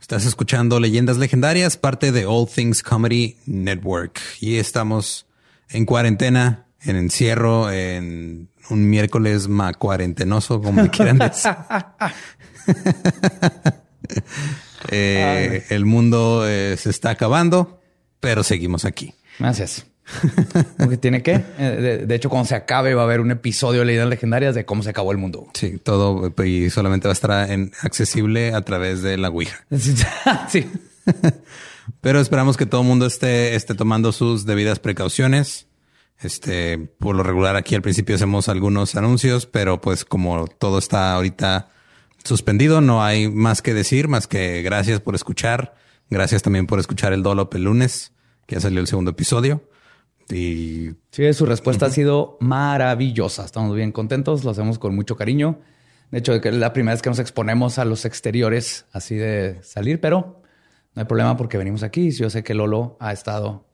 Estás escuchando Leyendas Legendarias, parte de All Things Comedy Network. Y estamos en cuarentena, en encierro, en un miércoles ma cuarentenoso, como quieran decir. Eh, el mundo eh, se está acabando, pero seguimos aquí. Gracias. que tiene que. Eh, de, hecho, cuando se acabe, va a haber un episodio de leyendas legendarias de cómo se acabó el mundo. Sí, todo y solamente va a estar en, accesible a través de la Ouija. sí. Pero esperamos que todo el mundo esté, esté tomando sus debidas precauciones. Este, por lo regular, aquí al principio hacemos algunos anuncios, pero pues como todo está ahorita suspendido, no hay más que decir, más que gracias por escuchar. Gracias también por escuchar el Dolop el lunes, que ya salió el segundo episodio. Y sí, su respuesta ha sido maravillosa. Estamos bien contentos, lo hacemos con mucho cariño. De hecho, es la primera vez que nos exponemos a los exteriores así de salir, pero no hay problema porque venimos aquí. Yo sé que Lolo ha estado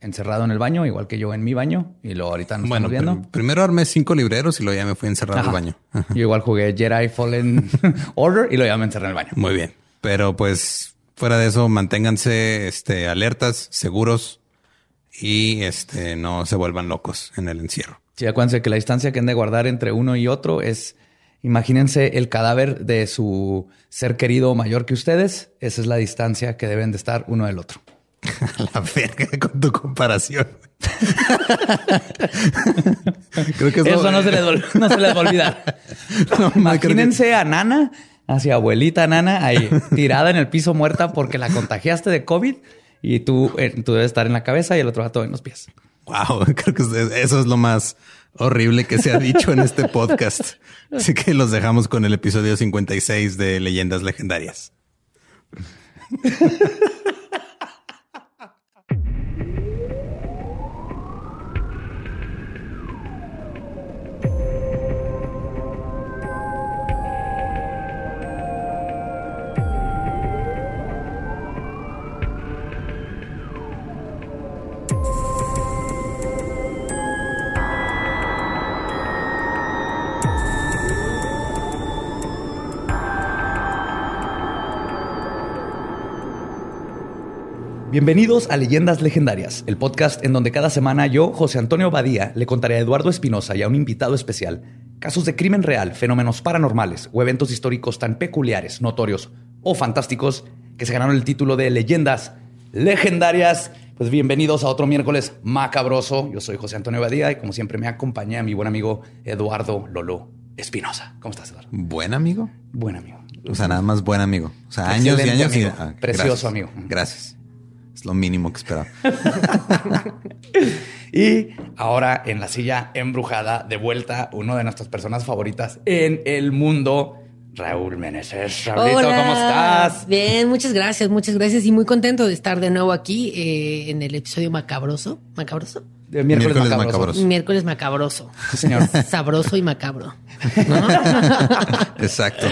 encerrado en el baño, igual que yo en mi baño, y luego ahorita nos bueno, estamos viendo. primero armé cinco libreros y luego ya me fui encerrado en el baño. Yo igual jugué Jedi Fallen Order y luego ya me encerré en el baño. Muy bien. Pero pues fuera de eso, manténganse este, alertas, seguros y este, no se vuelvan locos en el encierro. Sí, acuérdense que la distancia que han de guardar entre uno y otro es, imagínense el cadáver de su ser querido mayor que ustedes. Esa es la distancia que deben de estar uno del otro. la verga con tu comparación. Creo que eso, no, se les, no, se les, va a olvidar. imagínense a Nana, hacia abuelita Nana, ahí tirada en el piso muerta porque la contagiaste de COVID y tú, eh, tú debes estar en la cabeza y el otro gato en los pies. Wow, creo que eso es lo más horrible que se ha dicho en este podcast. Así que los dejamos con el episodio 56 de Leyendas Legendarias. Bienvenidos a Leyendas Legendarias, el podcast en donde cada semana yo, José Antonio Badía, le contaré a Eduardo Espinosa y a un invitado especial casos de crimen real, fenómenos paranormales o eventos históricos tan peculiares, notorios o fantásticos que se ganaron el título de Leyendas Legendarias. Pues bienvenidos a otro miércoles macabroso. Yo soy José Antonio Badía y como siempre me acompaña mi buen amigo Eduardo Lolo Espinosa. ¿Cómo estás, Eduardo? Buen amigo. Buen amigo. O sea, nada más buen amigo. O sea, años y años. Y... Ah, Precioso amigo. Gracias. Es lo mínimo que esperaba. y ahora en la silla embrujada, de vuelta, uno de nuestras personas favoritas en el mundo. Raúl Meneses. Raúlito, ¿cómo estás? Bien, muchas gracias, muchas gracias y muy contento de estar de nuevo aquí eh, en el episodio macabroso. ¿Macabroso? De miércoles, macabroso. Miércoles macabroso. señor. Sabroso y macabro. Exacto.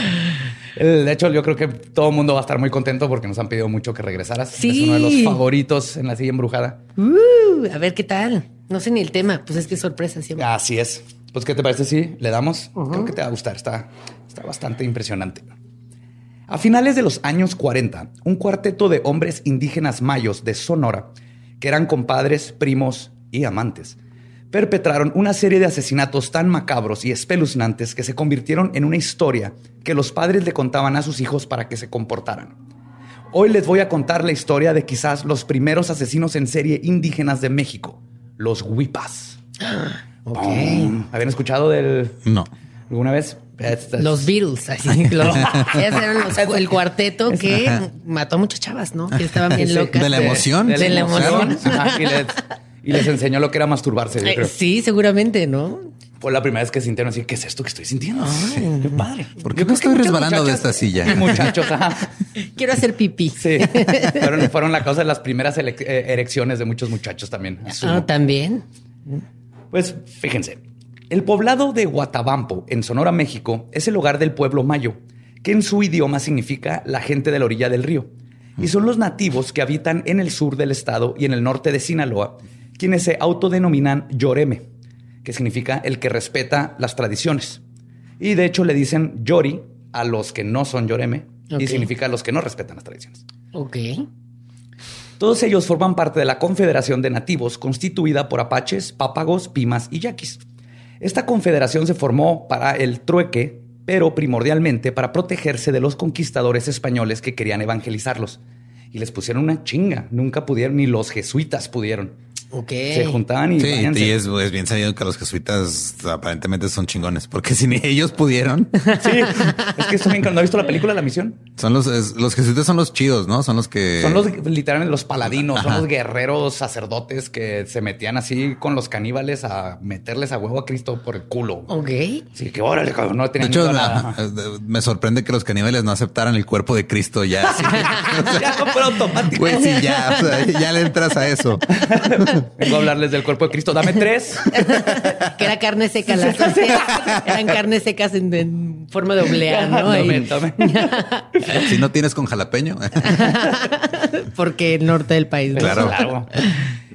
De hecho, yo creo que todo el mundo va a estar muy contento porque nos han pedido mucho que regresaras. Sí. Es uno de los favoritos en la silla embrujada. Uh, a ver qué tal. No sé ni el tema, pues es que sorpresa siempre. Así es. Pues, ¿qué te parece si le damos? Creo que te va a gustar. Está, está bastante impresionante. A finales de los años 40, un cuarteto de hombres indígenas mayos de Sonora, que eran compadres, primos y amantes, perpetraron una serie de asesinatos tan macabros y espeluznantes que se convirtieron en una historia que los padres le contaban a sus hijos para que se comportaran. Hoy les voy a contar la historia de quizás los primeros asesinos en serie indígenas de México, los Huipas. ¿Habían escuchado del...? No. ¿Alguna vez? Los Beatles, así. el cuarteto que mató a muchas chavas, ¿no? Que estaban bien locas. ¿De la emoción? De, la emoción. y les enseñó lo que era masturbarse. Yo eh, creo. Sí, seguramente, ¿no? Fue la primera vez que sintieron así, ¿qué es esto que estoy sintiendo? qué padre. ¿Por qué me estoy resbalando de esta silla? Muchachos, Quiero hacer pipí. Sí. Fueron, la causa de las primeras eh, erecciones de muchos muchachos también. Ah, también. Pues fíjense, el poblado de Guatabampo, en Sonora, México, es el hogar del pueblo mayo, que en su idioma significa la gente de la orilla del río. Y son los nativos que habitan en el sur del estado y en el norte de Sinaloa quienes se autodenominan Yoreme, que significa el que respeta las tradiciones. Y de hecho le dicen Yori a los que no son Yoreme y significa los que no respetan las tradiciones. Ok. Todos ellos forman parte de la Confederación de Nativos, constituida por apaches, pápagos, pimas y yaquis. Esta confederación se formó para el trueque, pero primordialmente para protegerse de los conquistadores españoles que querían evangelizarlos. Y les pusieron una chinga. Nunca pudieron, ni los jesuitas pudieron. Se juntaban y. Sí, y es, bien sabido que los jesuitas aparentemente son chingones, porque si ni ellos pudieron. Sí, es que bien, ¿no has visto la película La Misión? Son los, los jesuitas son los chidos, ¿no? Son los que. Son los literalmente los paladinos, son los guerreros sacerdotes que se metían así con los caníbales a meterles a huevo a Cristo por el culo. Ok. Sí, que órale, no tenían de hecho, nada. Me sorprende que los caníbales no aceptaran el cuerpo de Cristo ya. ya fue automático. Güey, sí, ya, ya le entras a eso. Vengo a hablarles del cuerpo de Cristo. Dame tres. que era carne seca. Las eran carnes secas en, forma de oblea, ¿no? si no tienes con jalapeño. Porque el norte del país. Claro. claro.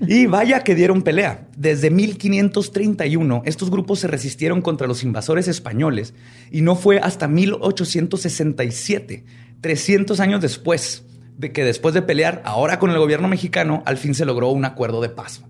Y vaya que dieron pelea. Desde 1531, estos grupos se resistieron contra los invasores españoles y no fue hasta 1867, 300 años después, de que después de pelear ahora con el gobierno mexicano, al fin se logró un acuerdo de paz.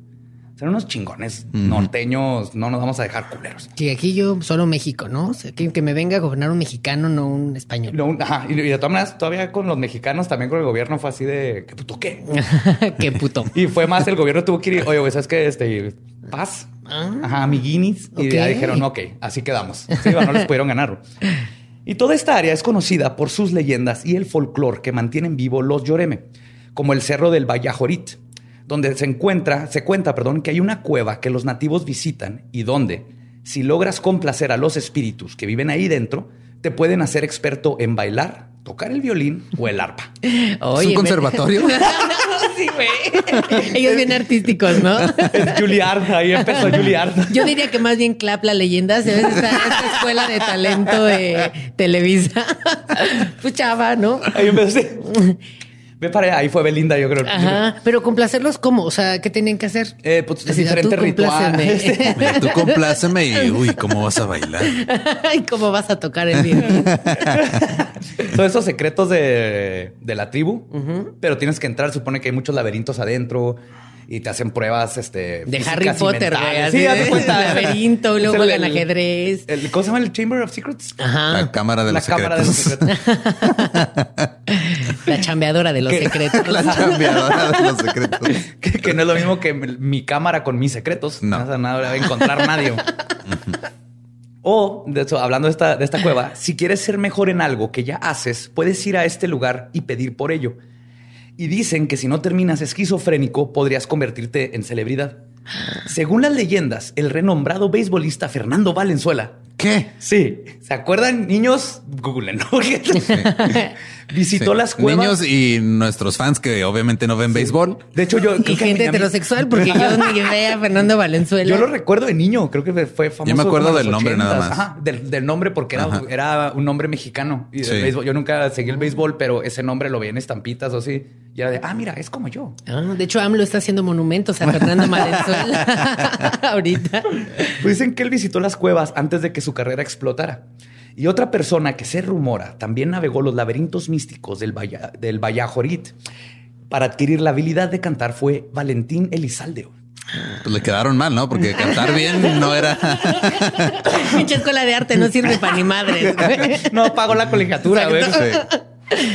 Son unos chingones norteños, no nos vamos a dejar culeros. Sí, aquí yo solo México, ¿no? O sea, que, me venga a gobernar un mexicano, no un español. ajá, y, de todas maneras, todavía con los mexicanos, también con el gobierno fue así de, ¿qué puto qué? ¿Qué puto? y fue más, el gobierno tuvo que ir, oye, ¿sabes qué? Este, paz. Ah. Ajá, amiguinis. Y ya dijeron, ok, así quedamos. Sí, no les pudieron ganar. Y toda esta área es conocida por sus leyendas y el folclore que mantienen vivo los Yoreme, como el Cerro del Vallajorit, donde se encuentra, se cuenta, perdón, que hay una cueva que los nativos visitan y donde, si logras complacer a los espíritus que viven ahí dentro, te pueden hacer experto en bailar, tocar el violín o el arpa. ¿Es un conservatorio? sí, güey. Ellos bien artísticos, ¿no? Es Juilliard, ahí empezó Juilliard. Yo diría que más bien Clap la leyenda, ¿sabes? Esta, esta escuela de talento de Televisa. Pues chava, ¿no? Ahí empezó. Ve para ahí fue Belinda, yo creo. Ajá, pero complacerlos cómo, o sea, ¿qué tienen que hacer? Eh, pues es diferente ritual. tú compláceme y uy, ¿cómo vas a bailar? y cómo vas a tocar el violín. Son esos secretos de, de la tribu, pero tienes que entrar, supone que hay muchos laberintos adentro y te hacen pruebas este, de Harry Potter, güey. Sí, haz cuenta. Laberinto, luego juegan ajedrez. El, ¿Cómo se llama el Chamber of Secrets? Ajá. La cámara de, la los, cámara secretos. de los secretos. la chambeadora de los secretos. La chambeadora de los secretos. que, no es lo mismo que mi cámara con mis secretos. No. No nada de encontrar nadie. O, de hecho, hablando de esta, de esta cueva, si quieres ser mejor en algo que ya haces, puedes ir a este lugar y pedir por ello. Y dicen que si no terminas esquizofrénico, podrías convertirte en celebridad. Según las leyendas, el renombrado beisbolista Fernando Valenzuela. ¿Qué? Sí. ¿Se acuerdan, niños? Google, ¿no? Visitó las cuevas. Niños y nuestros fans que obviamente no ven béisbol. De hecho, yo. Y gente heterosexual, porque yo ni vea a Fernando Valenzuela. Yo lo recuerdo de niño, creo que fue famoso. Yo me acuerdo del nombre nada más. Ajá, del, nombre, porque era, un nombre mexicano. Y Yo nunca seguí el béisbol, pero ese nombre lo vi en estampitas o así. Y era de, ah, mira, es como yo. Ah, de hecho, AMLO está haciendo monumentos a Fernando Valenzuela ahorita. Pues dicen que él visitó las cuevas antes de que su carrera explotara. Y otra persona que se rumora también navegó los laberintos místicos del, del Vallajorit para adquirir la habilidad de cantar fue Valentín Elizaldeo. Pues le quedaron mal, ¿no? Porque cantar bien no era. Pinche escuela de arte no sirve para ni madre. no pago la colegiatura, güey.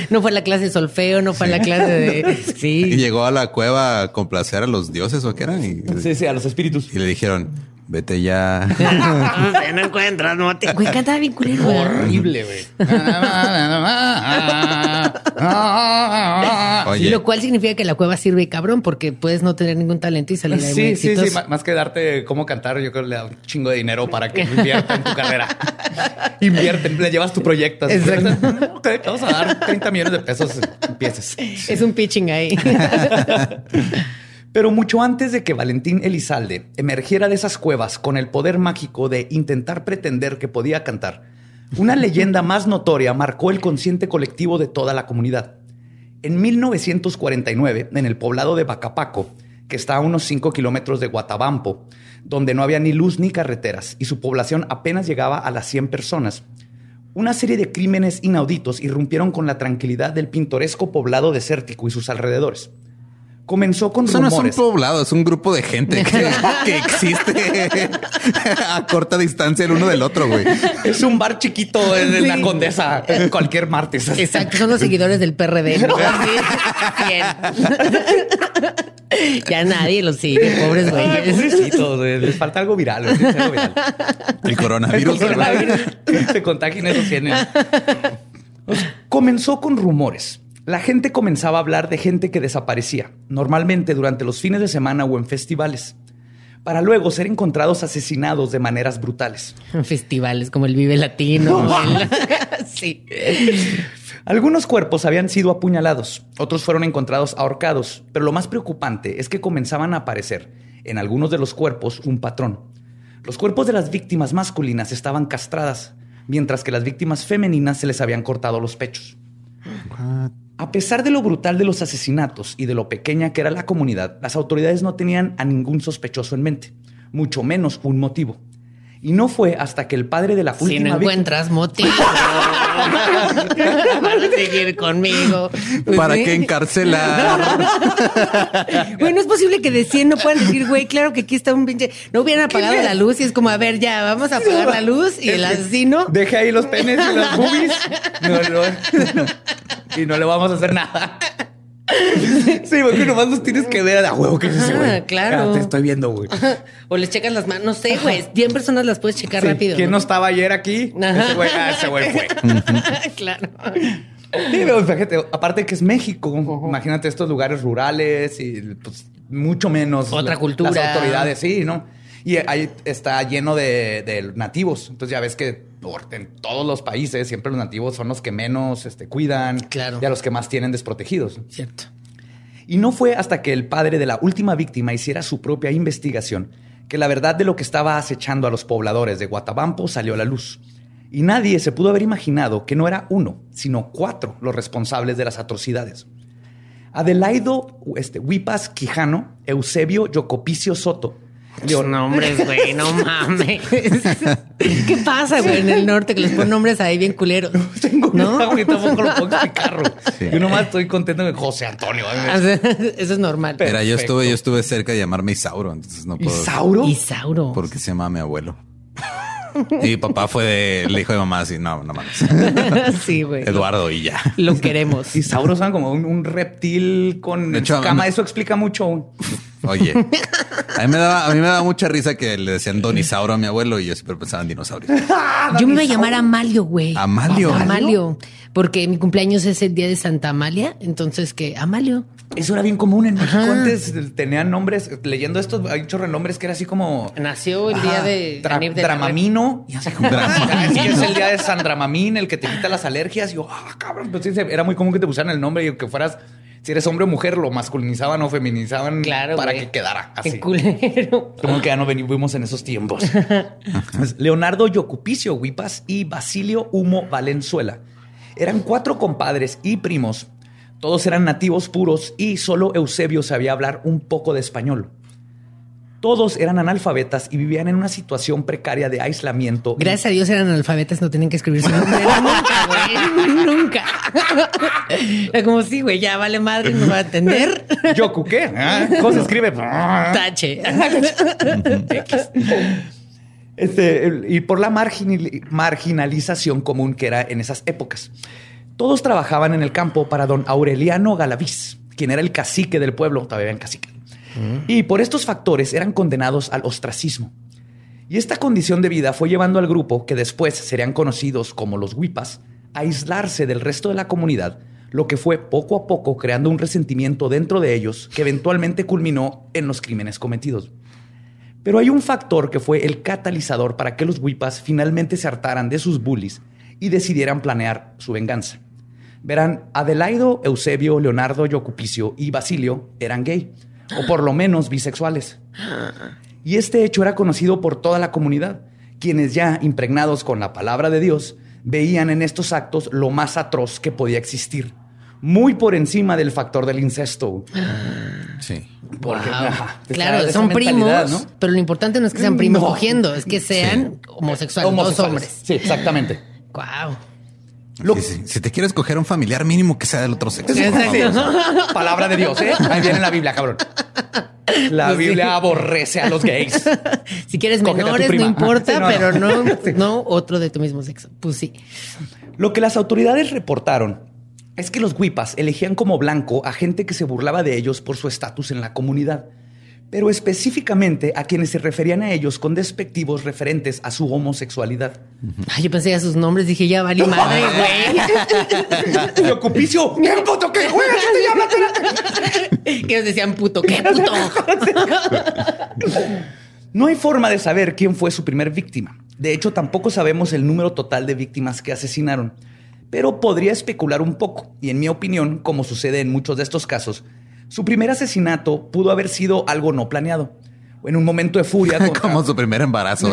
No fue la clase de solfeo, no fue la clase de. Sí. Y llegó a la cueva a complacer a los dioses o qué eran. Sí, sí, a los espíritus. Y le dijeron: Vete ya. no encuentras, no te. Güey, cantaba bien culero. Horrible, güey. Oye. Lo cual significa que la cueva sirve cabrón porque puedes no tener ningún talento y salir ahí. Sí, sí, sí. Más que darte cómo cantar, yo creo que le da un chingo de dinero para que invierta en tu carrera. Invierte, le llevas tu proyecto. Exacto. ok, te vamos a dar 30 millones de pesos. Empieces. Es un pitching ahí. Pero mucho antes de que Valentín Elizalde emergiera de esas cuevas con el poder mágico de intentar pretender que podía cantar, una leyenda más notoria marcó el consciente colectivo de toda la comunidad. En 1949, en el poblado de Bacapaco, que está a unos 5 kilómetros de Guatabampo, donde no había ni luz ni carreteras y su población apenas llegaba a las 100 personas, una serie de crímenes inauditos irrumpieron con la tranquilidad del pintoresco poblado desértico y sus alrededores. Comenzó con Eso rumores. no es un poblado, es un grupo de gente que, que existe a corta distancia el uno del otro, güey. Es un bar chiquito en, en la. Condesa en cualquier martes. Exacto, son los seguidores del PRD. ya nadie los sigue, pobres Ay, güeyes. pobrecitos, güey, les falta algo viral. güey, algo viral. El coronavirus. El coronavirus. Se contagian esos genes. Pues, Comenzó con rumores. La gente comenzaba a hablar de gente que desaparecía, normalmente durante los fines de semana o en festivales, para luego ser encontrados asesinados de maneras brutales. Festivales como el Vive Latino. el- sí. Algunos cuerpos habían sido apuñalados, otros fueron encontrados ahorcados, pero lo más preocupante es que comenzaban a aparecer en algunos de los cuerpos un patrón. Los cuerpos de las víctimas masculinas estaban castradas, mientras que las víctimas femeninas se les habían cortado los pechos. A pesar de lo brutal de los asesinatos y de lo pequeña que era la comunidad, las autoridades no tenían a ningún sospechoso en mente, mucho menos un motivo. Y no fue hasta que el padre de la Si última no víctima- encuentras motivo para seguir conmigo. Pues ¿Para sí. qué encarcelar? Güey, no es posible que de 100 no puedan decir, güey, claro que aquí está un pinche. No hubieran apagado la luz y es como, a ver, ya, vamos a apagar la luz y el asesino. Deje ahí los penes y las boobies. No, no. Y no le vamos a hacer nada. Sí, porque nomás los tienes que ver a huevo que es ese, güey. Ah, claro. Ya te estoy viendo, güey. O les checas las manos, no sé, güey. 100 personas las puedes checar Sí, rápido. ¿Quién no estaba ayer aquí? Ajá. Ese güey, ah, ese güey fue. claro. Sí, pero fíjate, aparte que es México, imagínate estos lugares rurales y pues mucho menos Otra la- cultura. Las autoridades, sí, ¿no? Y ahí está lleno de, de nativos. Entonces ya ves que en todos los países siempre los nativos son los que menos este, cuidan Claro. y a los que más tienen desprotegidos. Cierto. Y no fue hasta que el padre de la última víctima hiciera su propia investigación que la verdad de lo que estaba acechando a los pobladores de Guatabampo salió a la luz. Y nadie se pudo haber imaginado que no era uno, sino cuatro los responsables de las atrocidades. Adelaido este, Huipas Quijano, Eusebio Yocopicio Soto, Leon nombres, güey, no mames. ¿Qué pasa, güey, en el norte que les ponen nombres ahí bien culeros? Tengo ¿No? una, güey, tampoco lo puedo explicar. Sí. Yo nomás estoy contento de José Antonio. Sea, Eso es normal. Mira, yo estuve, yo estuve cerca de llamarme Isauro, entonces no puedo. ¿Isauro? Isauro. Porque se llama mi abuelo. Y mi papá fue de, le dijo de mamá así, no, no mames. sí, güey. Eduardo y ya. Lo queremos. Isauro son como un, un reptil con De hecho, escama. me- Eso explica mucho. Oye, a mí me daba, a mí me daba mucha risa que le decían Don Isauro a mi abuelo y yo siempre pensaba en dinosaurios. Yo me iba a llamar Amalio, güey. Amalio. Amalio. Porque mi cumpleaños es el día de Santa Amalia. Entonces, ¿qué? Amalio. Eso era bien común en México. Ajá. Antes tenían nombres, leyendo estos, hay un chorro de nombres que era así como. Nació el día de la Dramamino. Y así como, Dramamino. "Ah, es que el día de San Dramamín, el que te quita las alergias. Y yo, ah, cabrón. Pues sí, era muy común que te pusieran el nombre y que fueras, si eres hombre o mujer, lo masculinizaban o feminizaban Claro, para que quedara Qué así. culero. Como que ya no venimos en esos tiempos. Leonardo Yocupicio Huipas y Basilio Humo Valenzuela eran cuatro compadres y primos. Todos eran nativos puros y solo Eusebio sabía hablar un poco de español. Todos eran analfabetas y vivían en una situación precaria de aislamiento. Gracias a Dios eran analfabetas, no tenían que escribir su nombre. nunca, güey. Nunca. Era como sí, güey, ya vale madre, no va a atender. ¿Yoku qué? ¿Ah? ¿Cómo se escribe? Tache. Este, y por la marginali- marginalización común que era en esas épocas. Todos trabajaban en el campo para don Aureliano Galaviz, quien era el cacique del pueblo, todavía en cacique. Y por estos factores eran condenados al ostracismo. Y esta condición de vida fue llevando al grupo, que después serían conocidos como los Huipas, a aislarse del resto de la comunidad, lo que fue poco a poco creando un resentimiento dentro de ellos que eventualmente culminó en los crímenes cometidos. Pero hay un factor que fue el catalizador para que los Huipas finalmente se hartaran de sus bullies y decidieran planear su venganza. Verán, Adelaido, Eusebio, Leonardo, Yocupicio y Basilio eran gay, o por lo menos bisexuales. Y este hecho era conocido por toda la comunidad, quienes ya impregnados con la palabra de Dios, veían en estos actos lo más atroz que podía existir, muy por encima del factor del incesto. Sí. Porque, Wow. ajá, Claro, esa son primos, ¿no? pero lo importante no es que sean primos No. cogiendo, es que sean homosexuales, dos Homosexuales. hombres. Sí, exactamente. Wow. Si, te quieres coger un familiar mínimo que sea del otro sexo. Palabra de Dios, ¿eh? Ahí viene la Biblia, cabrón. La pues Biblia aborrece a los gays. Si quieres menores, no importa, pero no, no otro de tu mismo sexo. Pues sí. Lo que las autoridades reportaron es que los huipas elegían como blanco a gente que se burlaba de ellos por su estatus en la comunidad pero específicamente a quienes se referían a ellos con despectivos referentes a su homosexualidad. Ay, yo pensé a sus nombres, dije, ya vale madre, güey. Ocupicio, ¿qué puto qué, güey? ¿Qué te Que decían puto, ¿qué puto? no hay forma de saber quién fue su primer víctima. De hecho, tampoco sabemos el número total de víctimas que asesinaron. Pero podría especular un poco, y en mi opinión, como sucede en muchos de estos casos, su primer asesinato pudo haber sido algo no planeado. En un momento de furia. Como su primer embarazo.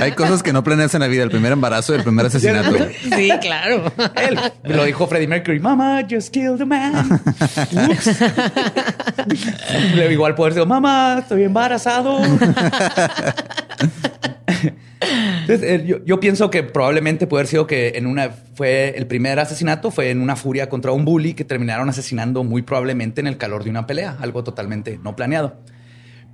Hay cosas que no planeas en la vida. El primer embarazo y el primer asesinato. Sí, claro. Él lo dijo Freddie Mercury. Mama just killed a man. Le igual poder decir, mamá, estoy embarazado. Eh, yo, pienso que probablemente puede haber sido que en una fue el primer asesinato fue en una furia contra un bully que terminaron asesinando muy probablemente en el calor de una pelea, algo totalmente no planeado.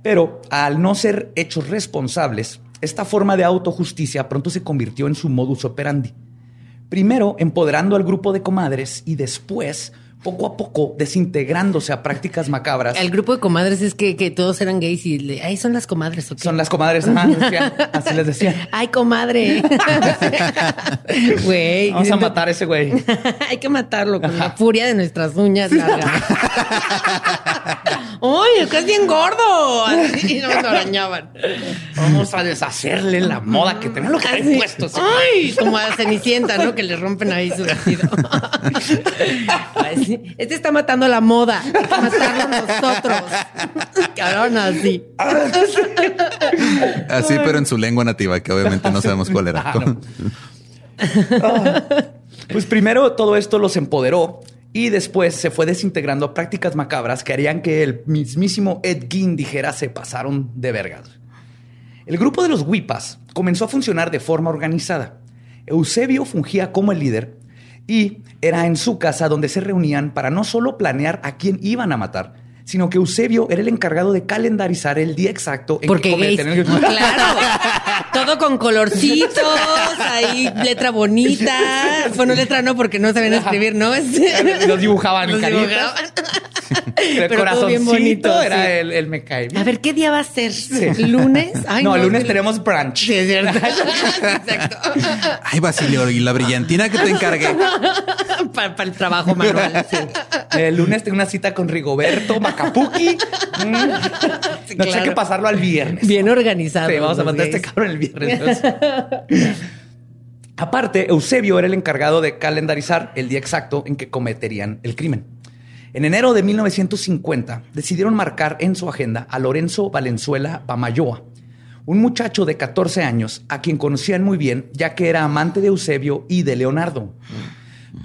Pero al no ser hechos responsables, esta forma de autojusticia pronto se convirtió en su modus operandi. Primero empoderando al grupo de comadres y después poco a poco desintegrándose a prácticas macabras. El grupo de comadres es que, todos eran gays y ahí son las comadres. Son las comadres, así les decía. Ay, comadre. Güey. Vamos a matar a ese güey. Hay que matarlo con la furia de nuestras uñas ¡Uy, es que es bien gordo! Así nos arañaban. Vamos a deshacerle la moda que tenía lo que hay puesto. ¡Ay! Como a Cenicienta, ¿no? Que le rompen ahí su vestido. Este está matando la moda. Hay que matarlo nosotros. Cabrón, así. Así, pero en su lengua nativa, que obviamente no sabemos cuál era. Ah. Pues primero todo esto los empoderó y después se fue desintegrando a prácticas macabras que harían que el mismísimo Ed Gein dijera se pasaron de vergas. El grupo de los Wipas comenzó a funcionar de forma organizada. Eusebio fungía como el líder y era en su casa donde se reunían para no solo planear a quién iban a matar, sino que Eusebio era el encargado de calendarizar el día exacto en Porque que el... Claro, todo con colorcitos, ahí letra bonita. Bueno, letra no, porque no sabían escribir, ¿no? Los dibujaban en dibujaban. El corazoncito era el, el, me cae. A ver, ¿qué día va a ser? ¿Lunes? no, el lunes tenemos brunch. Sí, es cierto. Exacto. Ay, Basilio, y la brillantina que te encargué. Para, el trabajo manual. El lunes tengo una cita con Rigoberto Macapuki. Mm. no sé qué pasarlo al viernes. Bien organizado. Sí, vamos a mandar este cabrón el viernes. Aparte, Eusebio era el encargado de calendarizar el día exacto en que cometerían el crimen. En enero de 1950 decidieron marcar en su agenda a Lorenzo Valenzuela Bamayoa, un muchacho de 14 años a quien conocían muy bien ya que era amante de Eusebio y de Leonardo.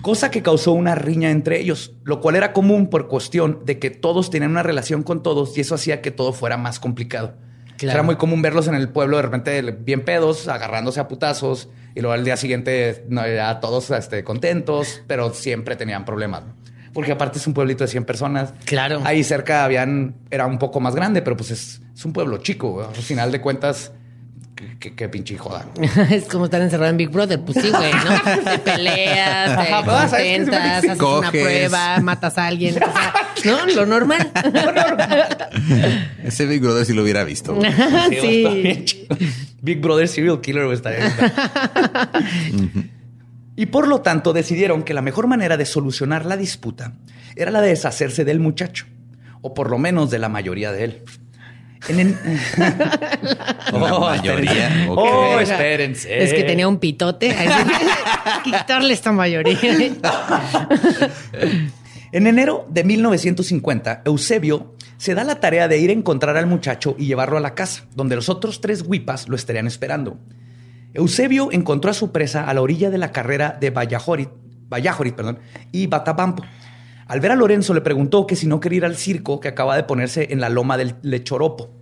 Cosa que causó una riña entre ellos, lo cual era común por cuestión de que todos tenían una relación con todos y eso hacía que todo fuera más complicado. Era muy común verlos en el pueblo de repente bien pedos, agarrándose a putazos y luego al día siguiente no, ya todos este, contentos, pero siempre tenían problemas porque aparte es un pueblito de 100 personas. Claro. Ahí cerca habían, era un poco más grande, pero pues es, un pueblo chico. Al final de cuentas, qué, pinche joda. es como estar encerrado en Big Brother. Pues sí, güey, ¿no? Te peleas, te contentas, haces una prueba, matas a alguien. ¿no? Lo normal. Ese Big Brother sí lo hubiera visto. sí. Big Brother Serial Killer estaría. Y por lo tanto decidieron que la mejor manera de solucionar la disputa era la de deshacerse del muchacho, o por lo menos de la mayoría de él. En oh, mayoría. Oh, espérense. Es que tenía un pitote. Quitarle esta mayoría. en enero de 1950, Eusebio se da la tarea de ir a encontrar al muchacho y llevarlo a la casa, donde los otros tres huipas lo estarían esperando. Eusebio encontró a su presa a la orilla de la carrera de Vallajorit, perdón, y Batabampo. Al ver a Lorenzo le preguntó que si no quería ir al circo que acaba de ponerse en la loma del Lechoropo.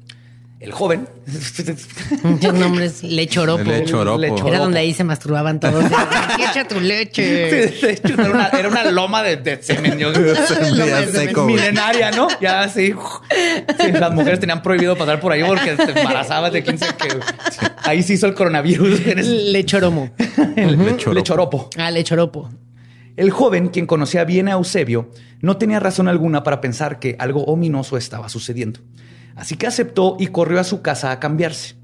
El joven. Muchos nombres. Lechoropo. Lechoropo. Era donde ahí se masturbaban todos. Echa tu leche. Sí, de hecho, era una, era una loma de, de semen. yo- Ya seco, güey. milenaria, ¿no? Ya sí. Sí, Las mujeres tenían prohibido pasar por ahí porque te embarazabas de 15 que ahí se hizo el coronavirus. Eres Lechoromo. el Lechoropo. lechoropo. Ah, lechoropo. El joven, quien conocía bien a Eusebio, no tenía razón alguna para pensar que algo ominoso estaba sucediendo. Así que aceptó y corrió a su casa a cambiarse.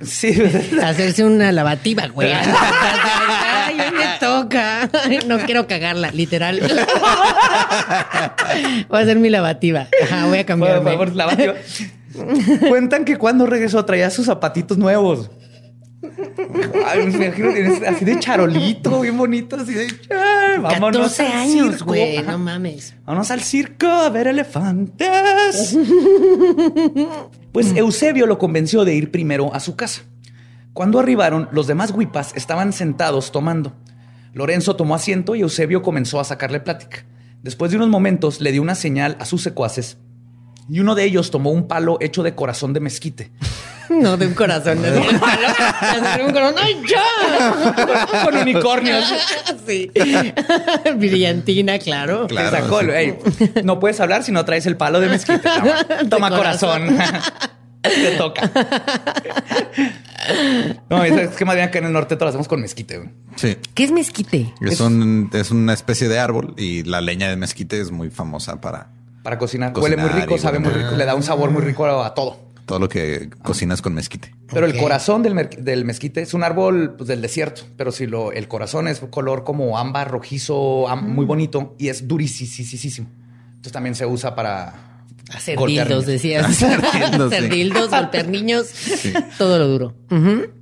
Sí, Hacerse una lavativa, güey. Ay, me toca. No quiero cagarla, literal. Voy a hacer mi lavativa. Ajá, voy a por cambiarme. favor, la batió. Cuentan que cuando regresó traía sus zapatitos nuevos. Ay, me imagino que es así de charolito, bien bonito, así de "Ay, vámonos 14 al años, circo". güey. No mames. Vámonos al circo a ver elefantes. Pues Eusebio lo convenció de ir primero a su casa. Cuando arribaron, los demás huipas estaban sentados tomando. Lorenzo tomó asiento y Eusebio comenzó a sacarle plática. Después de unos momentos le dio una señal a sus secuaces y uno de ellos tomó un palo hecho de corazón de mezquite. No, de un corazón. De un palo. De un corazón. ¡Ay, ya! Con unicornios. Sí. Brillantina, claro. Claro, Te sacó, sí. no puedes hablar si no traes el palo de mezquite. Toma, Toma corazón. Te toca. No, es, es que más bien acá en el norte todo lo hacemos con mezquite. güey. Sí. ¿Qué es mezquite? Es, un, es una especie de árbol y la leña de mezquite es muy famosa para Para cocinar. Cocinar Huele muy rico, sabe muy rico. Le da un sabor muy rico a todo. Todo lo que cocinas con mezquite. Pero el corazón del, del mezquite es un árbol pues, del desierto. Pero si lo, el corazón es color como ámbar, rojizo, am- muy bonito y es durísimo. Entonces también se usa para Hacer golpear dildos, niños. decías. Hacer dildos, Hacer sí. dildos, golpear niños. Todo lo duro.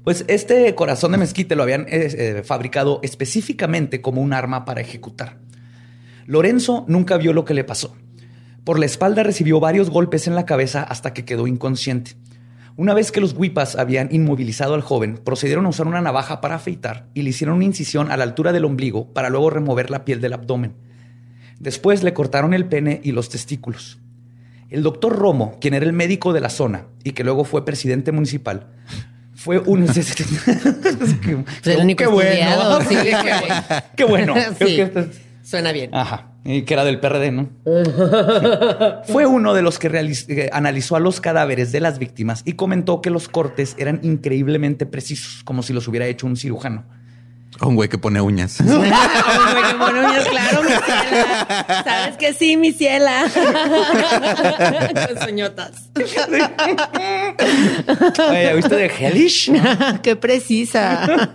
Pues este corazón de mezquite lo habían eh, eh, fabricado específicamente como un arma para ejecutar. Lorenzo nunca vio lo que le pasó. Por la espalda recibió varios golpes en la cabeza hasta que quedó inconsciente. Una vez que los huipas habían inmovilizado al joven, procedieron a usar una navaja para afeitar y le hicieron una incisión a la altura del ombligo para luego remover la piel del abdomen. Después le cortaron el pene y los testículos. El doctor Romo, quien era el médico de la zona y que luego fue presidente municipal, fue un... El único qué bueno. sí. qué, bueno. Sí. Que Suena bien. Ajá. Y que era del PRD, ¿no? Fue uno de los que eh, analizó a los cadáveres de las víctimas y comentó que los cortes eran increíblemente precisos, como si los hubiera hecho un cirujano. Un güey que pone uñas. Ay, güey, qué mono, ya, claro, mi ciela. Sabes que sí, mi ciela. Con soñotas. Oye, ¿ya viste de Hellish? Qué precisa.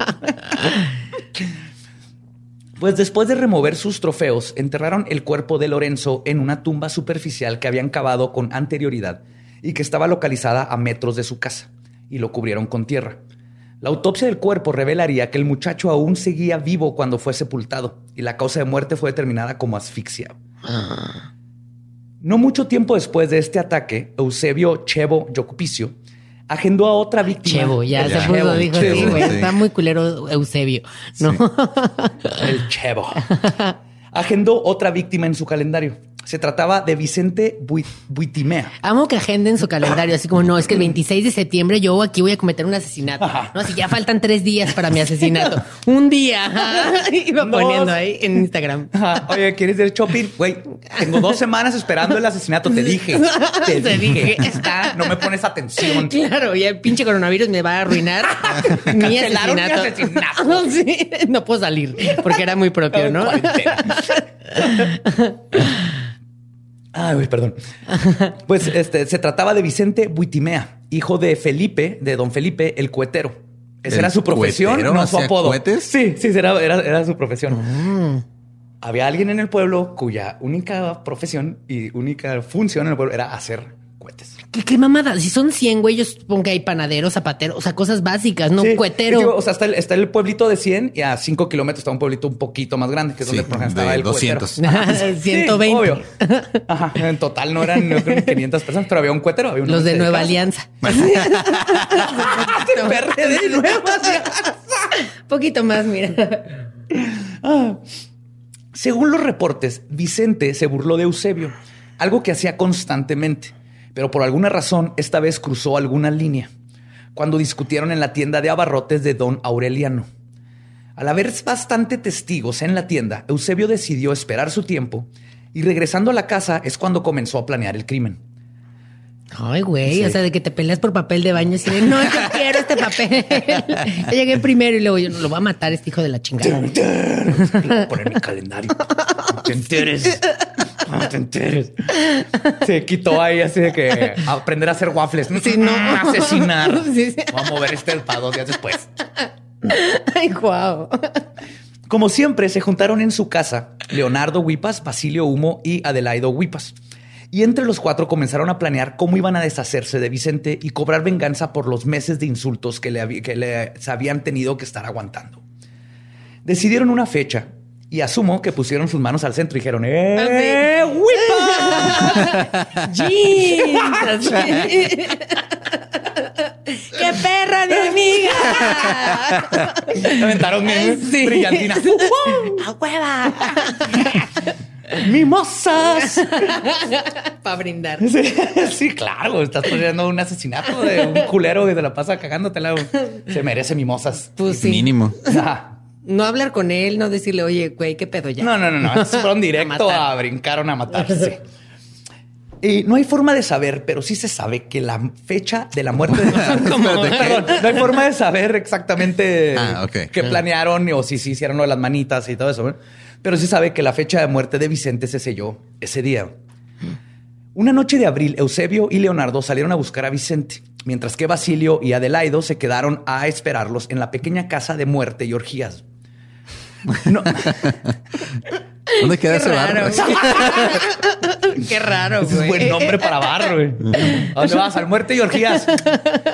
Pues después de remover sus trofeos, enterraron el cuerpo de Lorenzo en una tumba superficial que habían cavado con anterioridad y que estaba localizada a metros de su casa, y lo cubrieron con tierra. La autopsia del cuerpo revelaría que el muchacho aún seguía vivo cuando fue sepultado, y la causa de muerte fue determinada como asfixia. No mucho tiempo después de este ataque, Eusebio Chevo Yocupicio agendó a otra víctima. Chevo, ya Ya. se puso, dijo, sí, Chevo, güey. sí. Está muy culero Eusebio. No. El Chevo. Agendó otra víctima en su calendario. Se trataba de Vicente Bui- Buitimea. Amo que agenden su calendario, así como no, es que el 26 de septiembre yo aquí voy a cometer un asesinato. No, si ya faltan tres días para mi asesinato. Un día. ajá. Iba poniendo ahí en Instagram. Ajá. Oye, ¿quieres ir shopping? Güey, tengo dos semanas esperando el asesinato. Te dije. Te Te dije. dije. Está, no me pones atención. Claro, ya el pinche coronavirus me va a arruinar mi asesinato. asesinato. Sí, no puedo salir porque era muy propio, ¿no? Güey, perdón. Pues este se trataba de Vicente Buitimea, hijo de Felipe, de don Felipe el Cuetero. Esa ¿El era su profesión, cuetero no su apodo. cohetes? Sí, sí, era, era, era su profesión. Había alguien en el pueblo cuya única profesión y única función en el pueblo era hacer cohetes. ¿Qué, qué mamada? Si son 100, güey, yo supongo que hay panaderos, zapateros, o sea, cosas básicas, no Sí, un cuetero. o sea, está el, está el pueblito de 100 y a 5 kilómetros está un pueblito un poquito más grande, que es Sí, donde por ejemplo, estaba de el cuetero. 200. 120. Sí, obvio. Ajá, en total no eran no creo que 500 personas, pero había un cuetero. Había Los de Nueva Alianza. De PRD, Nueva Alianza. Poquito más, mira. Según los reportes, Vicente se burló de Eusebio, algo que hacía constantemente. Pero por alguna razón, esta vez cruzó alguna línea cuando discutieron en la tienda de abarrotes de don Aureliano. Al haber bastante testigos en la tienda, Eusebio decidió esperar su tiempo y regresando a la casa es cuando comenzó a planear el crimen. Ay, güey, o sea, de que te peleas por papel de baño y de, no, yo quiero este papel. yo llegué primero y luego yo no lo va a matar este hijo de la chingada. Lo poner en mi calendario. No te enteres. No te enteres. Se quitó ahí así de que aprender a hacer waffles. Sí, no. Asesinar. Sí, sí. Vamos a mover este para dos días después. Ay, guau. Como siempre, se juntaron en su casa Leonardo Huipas, Basilio Humo y Adelaido Huipas. Y entre los cuatro comenzaron a planear cómo iban a deshacerse de Vicente y cobrar venganza por los meses de insultos que le, que le habían tenido que estar aguantando. Decidieron una fecha y asumo que pusieron sus manos al centro y dijeron, ¡Eh, así. ¡Qué perra de amiga! Aventaron sí. brillantina. ¡A hueva! ¡Mimosas! Para brindar. Sí, sí, claro, estás planeando un asesinato de un culero que se la pasa cagándotela. Se merece mimosas. Pues sí. Mínimo. Ajá. No hablar con él, no decirle, oye, güey, qué pedo ya. No, no, no, no. Fueron directo a, brincaron a matarse. Y no hay forma de saber, pero sí se sabe que la fecha de la muerte de. Perdón, no hay forma de saber exactamente Ah, qué planearon o si sí hicieron lo de las manitas y todo eso. ¿eh? Pero sí sabe que la fecha de muerte de Vicente se selló ese día. Una noche de abril, Eusebio y Leonardo salieron a buscar a Vicente, mientras que Basilio y Adelaido se quedaron a esperarlos en la pequeña casa de muerte y orgías. No, ¿Dónde queda Qué ese bar? raro. Qué raro, ese es güey. buen nombre para bar, güey. ¿A dónde vas? Al muerte y orgías.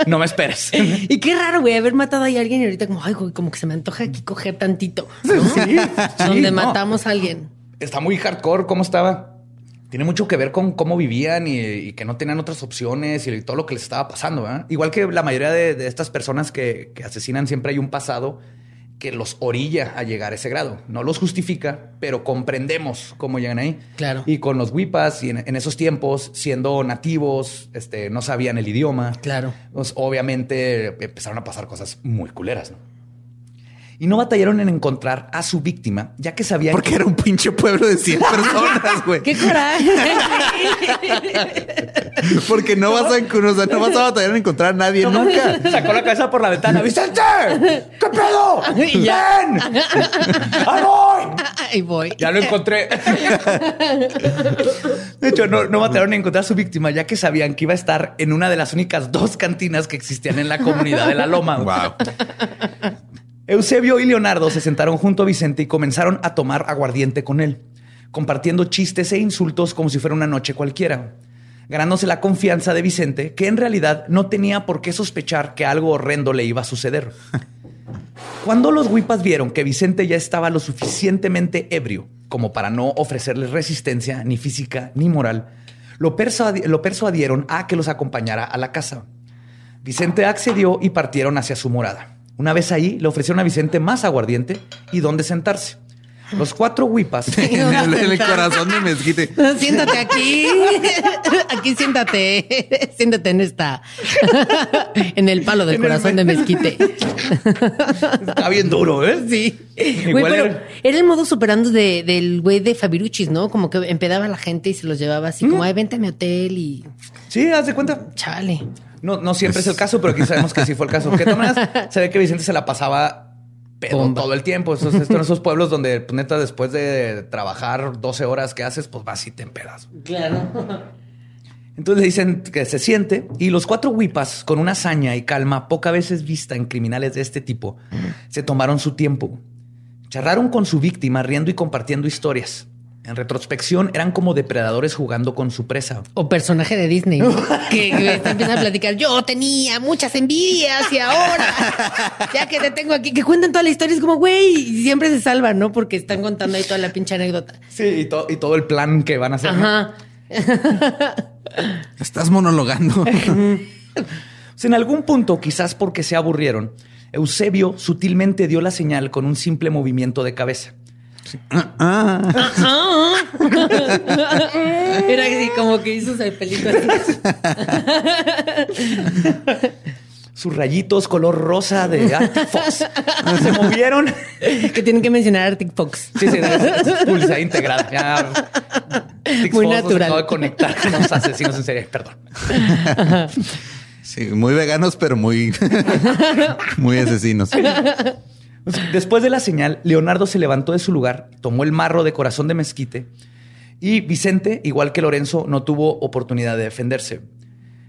No me esperes. Y qué raro, güey, haber matado ahí a alguien y ahorita como, ay, güey, como que se me antoja aquí coger tantito. ¿no? Sí, Donde sí, no. matamos a alguien. Está muy hardcore cómo estaba. Tiene mucho que ver con cómo vivían y, y que no tenían otras opciones y todo lo que les estaba pasando. ¿verdad? Igual que la mayoría de, de estas personas que, que asesinan, siempre hay un pasado que los orilla a llegar a ese grado. No los justifica, pero comprendemos cómo llegan ahí. Claro. Y con los huipas y en, en esos tiempos, siendo nativos, este, no sabían el idioma. Claro. Pues, obviamente empezaron a pasar cosas muy culeras. ¿no? Y no batallaron en encontrar a su víctima, ya que sabían Porque era un pinche pueblo de 100 personas, güey. ¡Qué coraje! Porque no vas a, o sea, no vas a batallar en encontrar a nadie nunca. Sacó la cabeza por la ventana. ¡Vicente! ¿Qué pedo? Y ya. ¡Ven! ¡Ahí voy! Ahí voy. Ya lo encontré. De hecho, no, no batallaron en encontrar a su víctima, ya que sabían que iba a estar en una de las únicas dos cantinas que existían en la comunidad de La Loma. Wow. Eusebio y Leonardo se sentaron junto a Vicente y comenzaron a tomar aguardiente con él, compartiendo chistes e insultos como si fuera una noche cualquiera, ganándose la confianza de Vicente, que en realidad no tenía por qué sospechar que algo horrendo le iba a suceder. Cuando los huipas vieron que Vicente ya estaba lo suficientemente ebrio como para no ofrecerles resistencia ni física ni moral, lo, persuadi- lo persuadieron a que los acompañara a la casa. Vicente accedió y partieron hacia su morada. Una vez ahí, le ofrecieron a Vicente más aguardiente y dónde sentarse. Los cuatro huipas. En el, en el corazón de mezquite. Siéntate aquí. Aquí siéntate. Siéntate en esta. En el palo del corazón de mezquite. Está bien duro, ¿eh? Sí. Igual Güey, pero era- era el modo superando de, del güey de Fabiruchis, ¿no? Como que empedaba a la gente y se los llevaba así, como, ay, vente a mi hotel y Sí, haz de cuenta. chale. No, no siempre es el caso, pero aquí sabemos que sí fue el caso. Que se ve que Vicente se la pasaba pedo Bomba. todo el tiempo. Esos, estos son esos pueblos donde, pues, neta, después de trabajar 12 horas que haces, pues vas y te empedas. Claro. Entonces le dicen que se siente y los cuatro huipas, con una hazaña y calma poca veces vista en criminales de este tipo, se tomaron su tiempo. Charlaron con su víctima riendo y compartiendo historias. En retrospección eran como depredadores jugando con su presa. O personaje de Disney. que, que te empiezan a platicar. Yo tenía muchas envidias y ahora, ya que te tengo aquí, que cuentan toda la historia, es como, güey, y siempre se salvan, ¿no? Porque están contando ahí toda la pinche anécdota. Sí, y, to- y todo el plan que van a hacer. ¿no? Estás monologando. Pues en algún punto, quizás porque se aburrieron, Eusebio sutilmente dio la señal con un simple movimiento de cabeza. Era así como que hizo el pelito así. sus rayitos color rosa de Arctic Fox se movieron. Que tienen que mencionar Arctic Fox. Sí, sí, es publicidad integrada. Ya, Arctic Muy Fox natural. acaba de conectar con los asesinos en serie. Perdón. Sí, muy veganos, pero muy, muy asesinos. Después de la señal, Leonardo se levantó de su lugar, tomó el marro de corazón de mezquite y Vicente, igual que Lorenzo, no tuvo oportunidad de defenderse.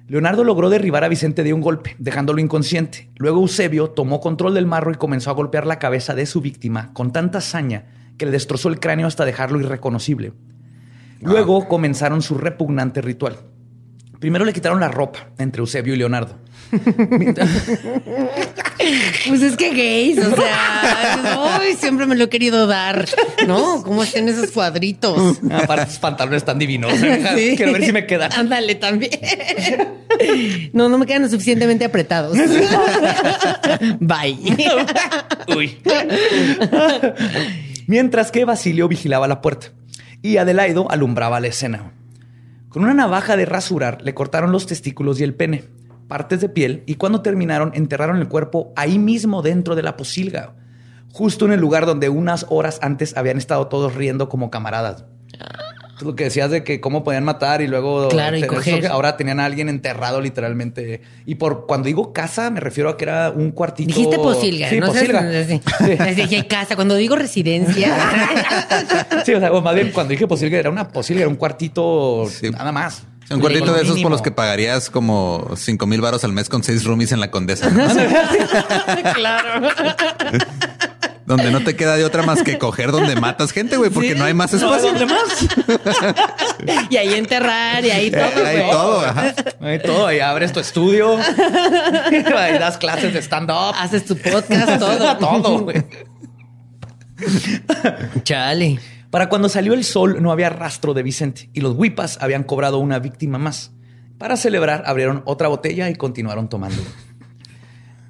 Leonardo logró derribar a Vicente de un golpe, dejándolo inconsciente. Luego Eusebio tomó control del marro y comenzó a golpear la cabeza de su víctima con tanta hazaña que le destrozó el cráneo hasta dejarlo irreconocible. Luego comenzaron su repugnante ritual. Primero le quitaron la ropa entre Eusebio y Leonardo. Pues es que gays, o sea, ay, siempre me lo he querido dar, ¿no? ¿Cómo hacen esos cuadritos? Aparte, sus pantalones están divinos. Sí. Quiero ver si me quedan. Ándale también. No, no me quedan lo suficientemente apretados. Bye. Uy. Mientras que Basilio vigilaba la puerta y Adelaido alumbraba la escena. Con una navaja de rasurar le cortaron los testículos y el pene, partes de piel, y cuando terminaron enterraron el cuerpo ahí mismo dentro de la posilga, justo en el lugar donde unas horas antes habían estado todos riendo como camaradas. Lo que decías de que cómo podían matar y luego Claro, y coger. que ahora tenían a alguien enterrado literalmente. Y por cuando digo casa me refiero a que era un cuartito. Dijiste posilga, Sí, no sé. posilga. Sí. Hay casa. Cuando digo residencia, Sí, o sea, o más bien cuando dije posilga era una posilga, era un cuartito Sí. nada más. Un cuartito de esos por los que pagarías como cinco mil baros al mes con seis roomies en la condesa. ¿no? claro. donde no te queda de otra más que coger donde matas gente, güey, porque Sí. no hay más No, espacio. ¿dónde más? Y ahí enterrar y ahí todo. Eh, hay todo, ajá. Todo, ahí abres tu estudio, ahí das clases de stand-up. Haces tu podcast, todo. todo, güey. Chale. Para cuando salió el sol no había rastro de Vicente y los huipas habían cobrado una víctima más. Para celebrar abrieron otra botella y continuaron tomando.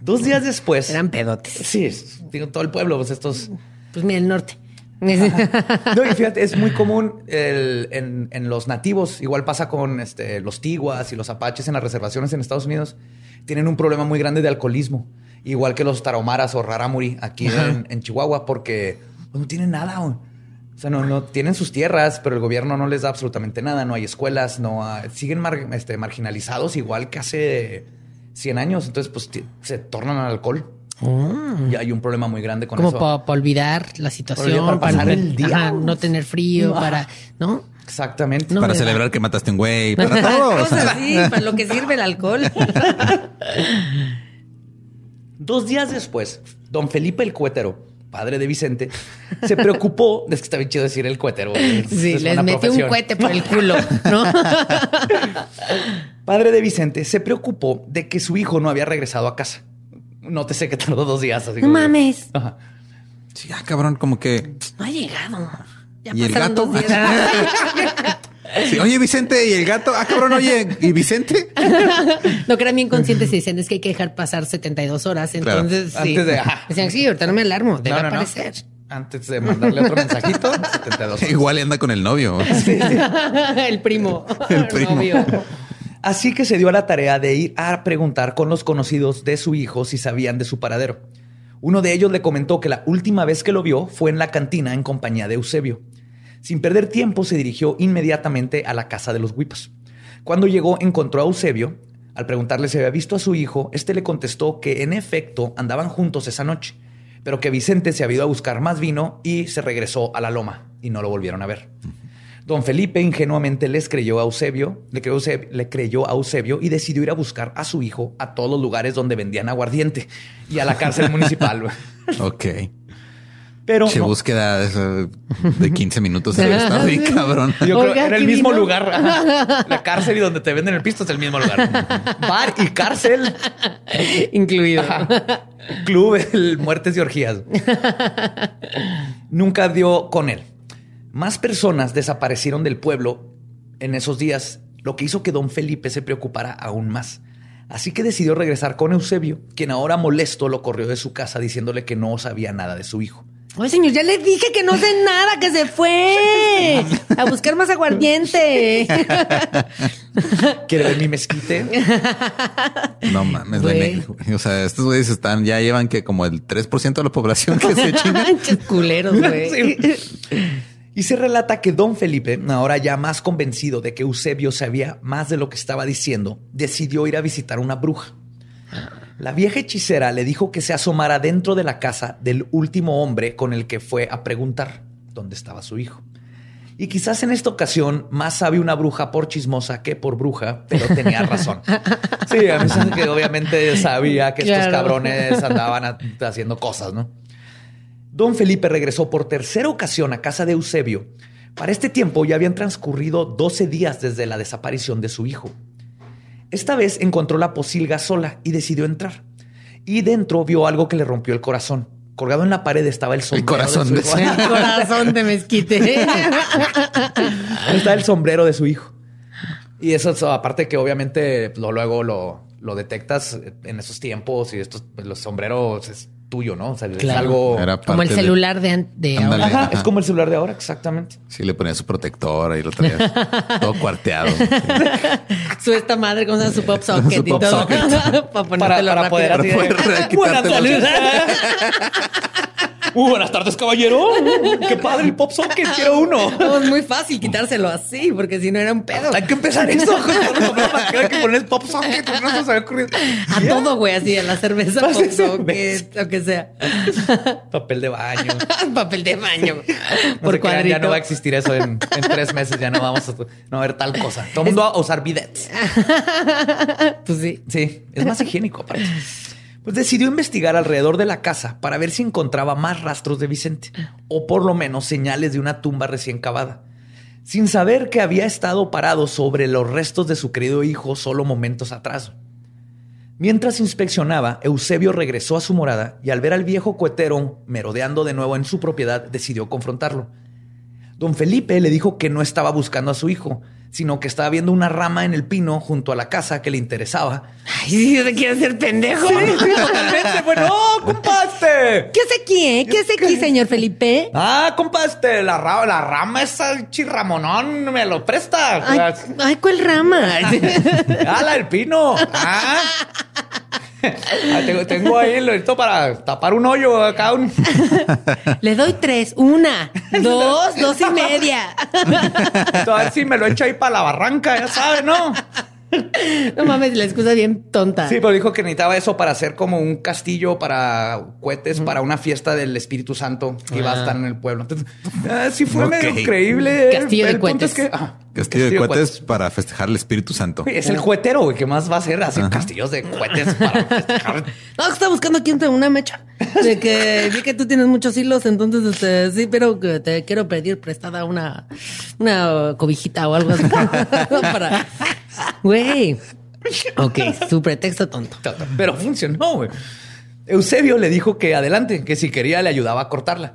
Dos días después... Eran pedotes. Sí, digo, todo el pueblo, pues estos... Pues mira, el norte. No, y fíjate, es muy común el- en, en los nativos. Igual pasa con este, los tiguas y los apaches en las reservaciones en Estados Unidos. Tienen un problema muy grande de alcoholismo. Igual que los taromaras o rarámuri aquí en, en Chihuahua, porque pues, no tienen nada. O sea, no, no tienen sus tierras, pero el gobierno no les da absolutamente nada. No hay escuelas, no hay- siguen mar- este, marginalizados igual que hace 100 años. Entonces, pues se tornan al alcohol. Y hay un problema muy grande con Como eso. para olvidar la situación, para pasar el día. ajá, no tener frío, Ah. para, ¿no? Exactamente. No para celebrar da. que mataste un güey, para todo. Cosas así, para lo que sirve el alcohol. Dos días después, don Felipe el Cuétero, padre de Vicente, se preocupó. Es que está bien chido decir el cuétero. Sí, es les metió un cohete por el culo, ¿no? Padre de Vicente se preocupó de que su hijo no había regresado a casa. Nótese que tardó dos días. Así No como- mames. Ajá. Sí, ah, cabrón, como que. No ha llegado. Ya ¿Y el pasaron gato? dos días. Sí, oye, Vicente, y el gato. Ah, cabrón, oye, ¿y Vicente? No, que eran bien conscientes y dicen es que hay que dejar pasar 72 horas. Claro. Entonces, sí. Antes de- ajá. Decían, sí, ahorita no me alarmo, debe No, no, no. aparecer. Antes de mandarle otro mensajito, 72. Igual y anda con el novio. el primo. El primo. novio. Así que se dio a la tarea de ir a preguntar con los conocidos de su hijo si sabían de su paradero. Uno de ellos le comentó que la última vez que lo vio fue en la cantina en compañía de Eusebio. Sin perder tiempo, se dirigió inmediatamente a la casa de los Huipas. Cuando llegó, encontró a Eusebio. Al preguntarle si había visto a su hijo, este le contestó que en efecto andaban juntos esa noche, pero que Vicente se había ido a buscar más vino y se regresó a la loma y no lo volvieron a ver. Don Felipe ingenuamente les creyó a Eusebio, le creyó, le creyó a Eusebio y decidió ir a buscar a su hijo a todos los lugares donde vendían aguardiente y a la cárcel municipal. Ok. Pero Che, no, búsqueda de, de 15 minutos. Está bien, cabrón. yo creo Oiga, que era el ¿qué mismo vino? lugar. Ajá. La cárcel y donde te venden el pisto es el mismo lugar. Bar y cárcel. Incluido. Club, el Muertes y Orgías. Nunca dio con él. Más personas desaparecieron del pueblo en esos días, lo que hizo que don Felipe se preocupara aún más. Así que decidió regresar con Eusebio, quien ahora molesto lo corrió de su casa diciéndole que no sabía nada de su hijo. Oye, señor, ya le dije que no sé nada, que se fue a buscar más aguardiente. ¿Quiere ver mi mezquite? No mames, O sea, estos güeyes están, ya llevan que como el 3% de la población que se chinga. culeros, güey. Y se relata que don Felipe, ahora ya más convencido de que Eusebio sabía más de lo que estaba diciendo, decidió ir a visitar una bruja. La vieja hechicera le dijo que se asomara dentro de la casa del último hombre con el que fue a preguntar dónde estaba su hijo. Y quizás en esta ocasión más sabe una bruja por chismosa que por bruja, pero tenía razón. Sí, a mí que obviamente sabía que estos cabrones andaban haciendo cosas, ¿no? Don Felipe regresó por tercera ocasión a casa de Eusebio. Para este tiempo ya habían transcurrido 12 días desde la desaparición de su hijo. Esta vez encontró la posilga sola y decidió entrar. Y dentro vio algo que le rompió el corazón. Colgado en la pared estaba el sombrero. El corazón de, su hijo. El corazón de mezquite. está el sombrero de su hijo. Y eso, aparte que obviamente lo, luego lo, lo detectas en esos tiempos y estos, los sombreros tuyo, ¿no? O sea, es algo como el celular de, de ahora. es como el celular de ahora, exactamente. Sí, le ponía su protector y lo traía todo cuarteado. su esta madre con su pop socket su pop y todo. para, para, poder, para poder quitarte Uh, buenas tardes, caballero. Qué padre el pop socket, quiero uno. es muy fácil quitárselo así, porque si no era un pedo. Hay que empezar esto. Hay que poner pop socket. No se ocurrido. A todo, güey, así, a la cerveza, pop socket, lo que sea. Papel de baño. Papel de baño. Por cuadrito. Ya no va a existir eso en, tres meses. Ya no vamos a, no a ver tal cosa. Todo el mundo va a usar bidets. Pues sí. Sí, es más higiénico, aparte pues decidió investigar alrededor de la casa para ver si encontraba más rastros de Vicente, o por lo menos señales de una tumba recién cavada, sin saber que había estado parado sobre los restos de su querido hijo solo momentos atrás. Mientras inspeccionaba, Eusebio regresó a su morada y al ver al viejo cohetero merodeando de nuevo en su propiedad, decidió confrontarlo. Don Felipe le dijo que no estaba buscando a su hijo, sino que estaba viendo una rama en el pino junto a la casa que le interesaba. Ay, ¿sí se quiere hacer pendejo. Sí, totalmente. Bueno, compadre. ¿Qué hace aquí, eh? ¿Qué hace aquí, señor Felipe? Ah, compadre, la, rama, la rama esa chirramonón me lo presta. Ay, ¿cuál rama? ah, la del pino. Ah. Ah, tengo, ahí lo listo para tapar un hoyo acá. Un... Le doy tres. Una, dos, dos y media. Ver si me lo echo ahí para la barranca, ya sabe, ¿no? No mames, la excusa bien tonta. Sí, pero dijo que necesitaba eso para hacer como un castillo para cohetes, para una fiesta del Espíritu Santo que iba a ah. estar en el pueblo. Entonces, ah, sí fue medio increíble. Castillo de cohetes. Castillo, de cohetes, para festejar el Espíritu Santo. Es el juetero, güey, que más va a hacer hacer castillos de cohetes para festejar. No, está buscando aquí una mecha. De que vi que tú tienes muchos hilos, entonces este, sí, pero que te quiero pedir prestada una, una cobijita o algo así para Güey. Ok, su pretexto tonto. Pero funcionó, güey. Eusebio le dijo que adelante, que si quería le ayudaba a cortarla.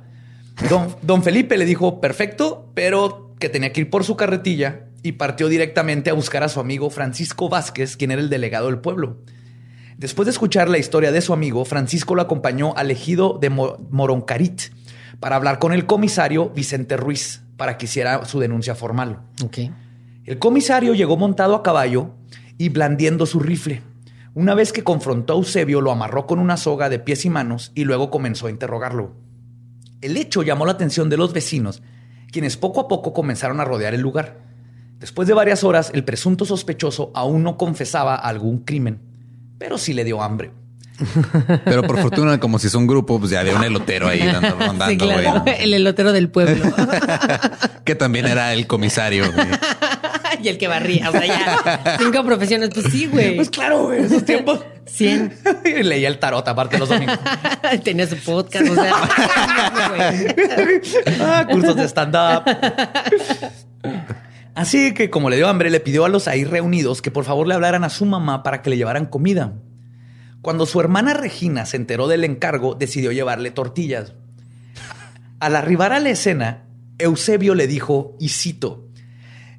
Don, don Felipe le dijo perfecto, pero que tenía que ir por su carretilla y partió directamente a buscar a su amigo Francisco Vázquez, quien era el delegado del pueblo. Después de escuchar la historia de su amigo, Francisco lo acompañó al ejido de Moroncarit para hablar con el comisario Vicente Ruiz para que hiciera su denuncia formal. El comisario llegó montado a caballo y blandiendo su rifle. Una vez que confrontó a Eusebio, lo amarró con una soga de pies y manos y luego comenzó a interrogarlo. El hecho llamó la atención de los vecinos, quienes poco a poco comenzaron a rodear el lugar. Después de varias horas, el presunto sospechoso aún no confesaba algún crimen, pero sí le dio hambre. Pero por fortuna, como si es un grupo, pues ya había un elotero ahí dando, rondando. El elotero del pueblo. que también era el comisario. y el que barría. O sea, ya cinco profesiones. Pues sí, güey. Pues claro, güey, esos tiempos. Cien. y leía el tarot aparte los domingos. Tenía su podcast, o sea. ah, cursos de stand-up. Así que como le dio hambre, le pidió a los ahí reunidos que por favor le hablaran a su mamá para que le llevaran comida. Cuando su hermana Regina se enteró del encargo, decidió llevarle tortillas. Al arribar a la escena, Eusebio le dijo, y cito,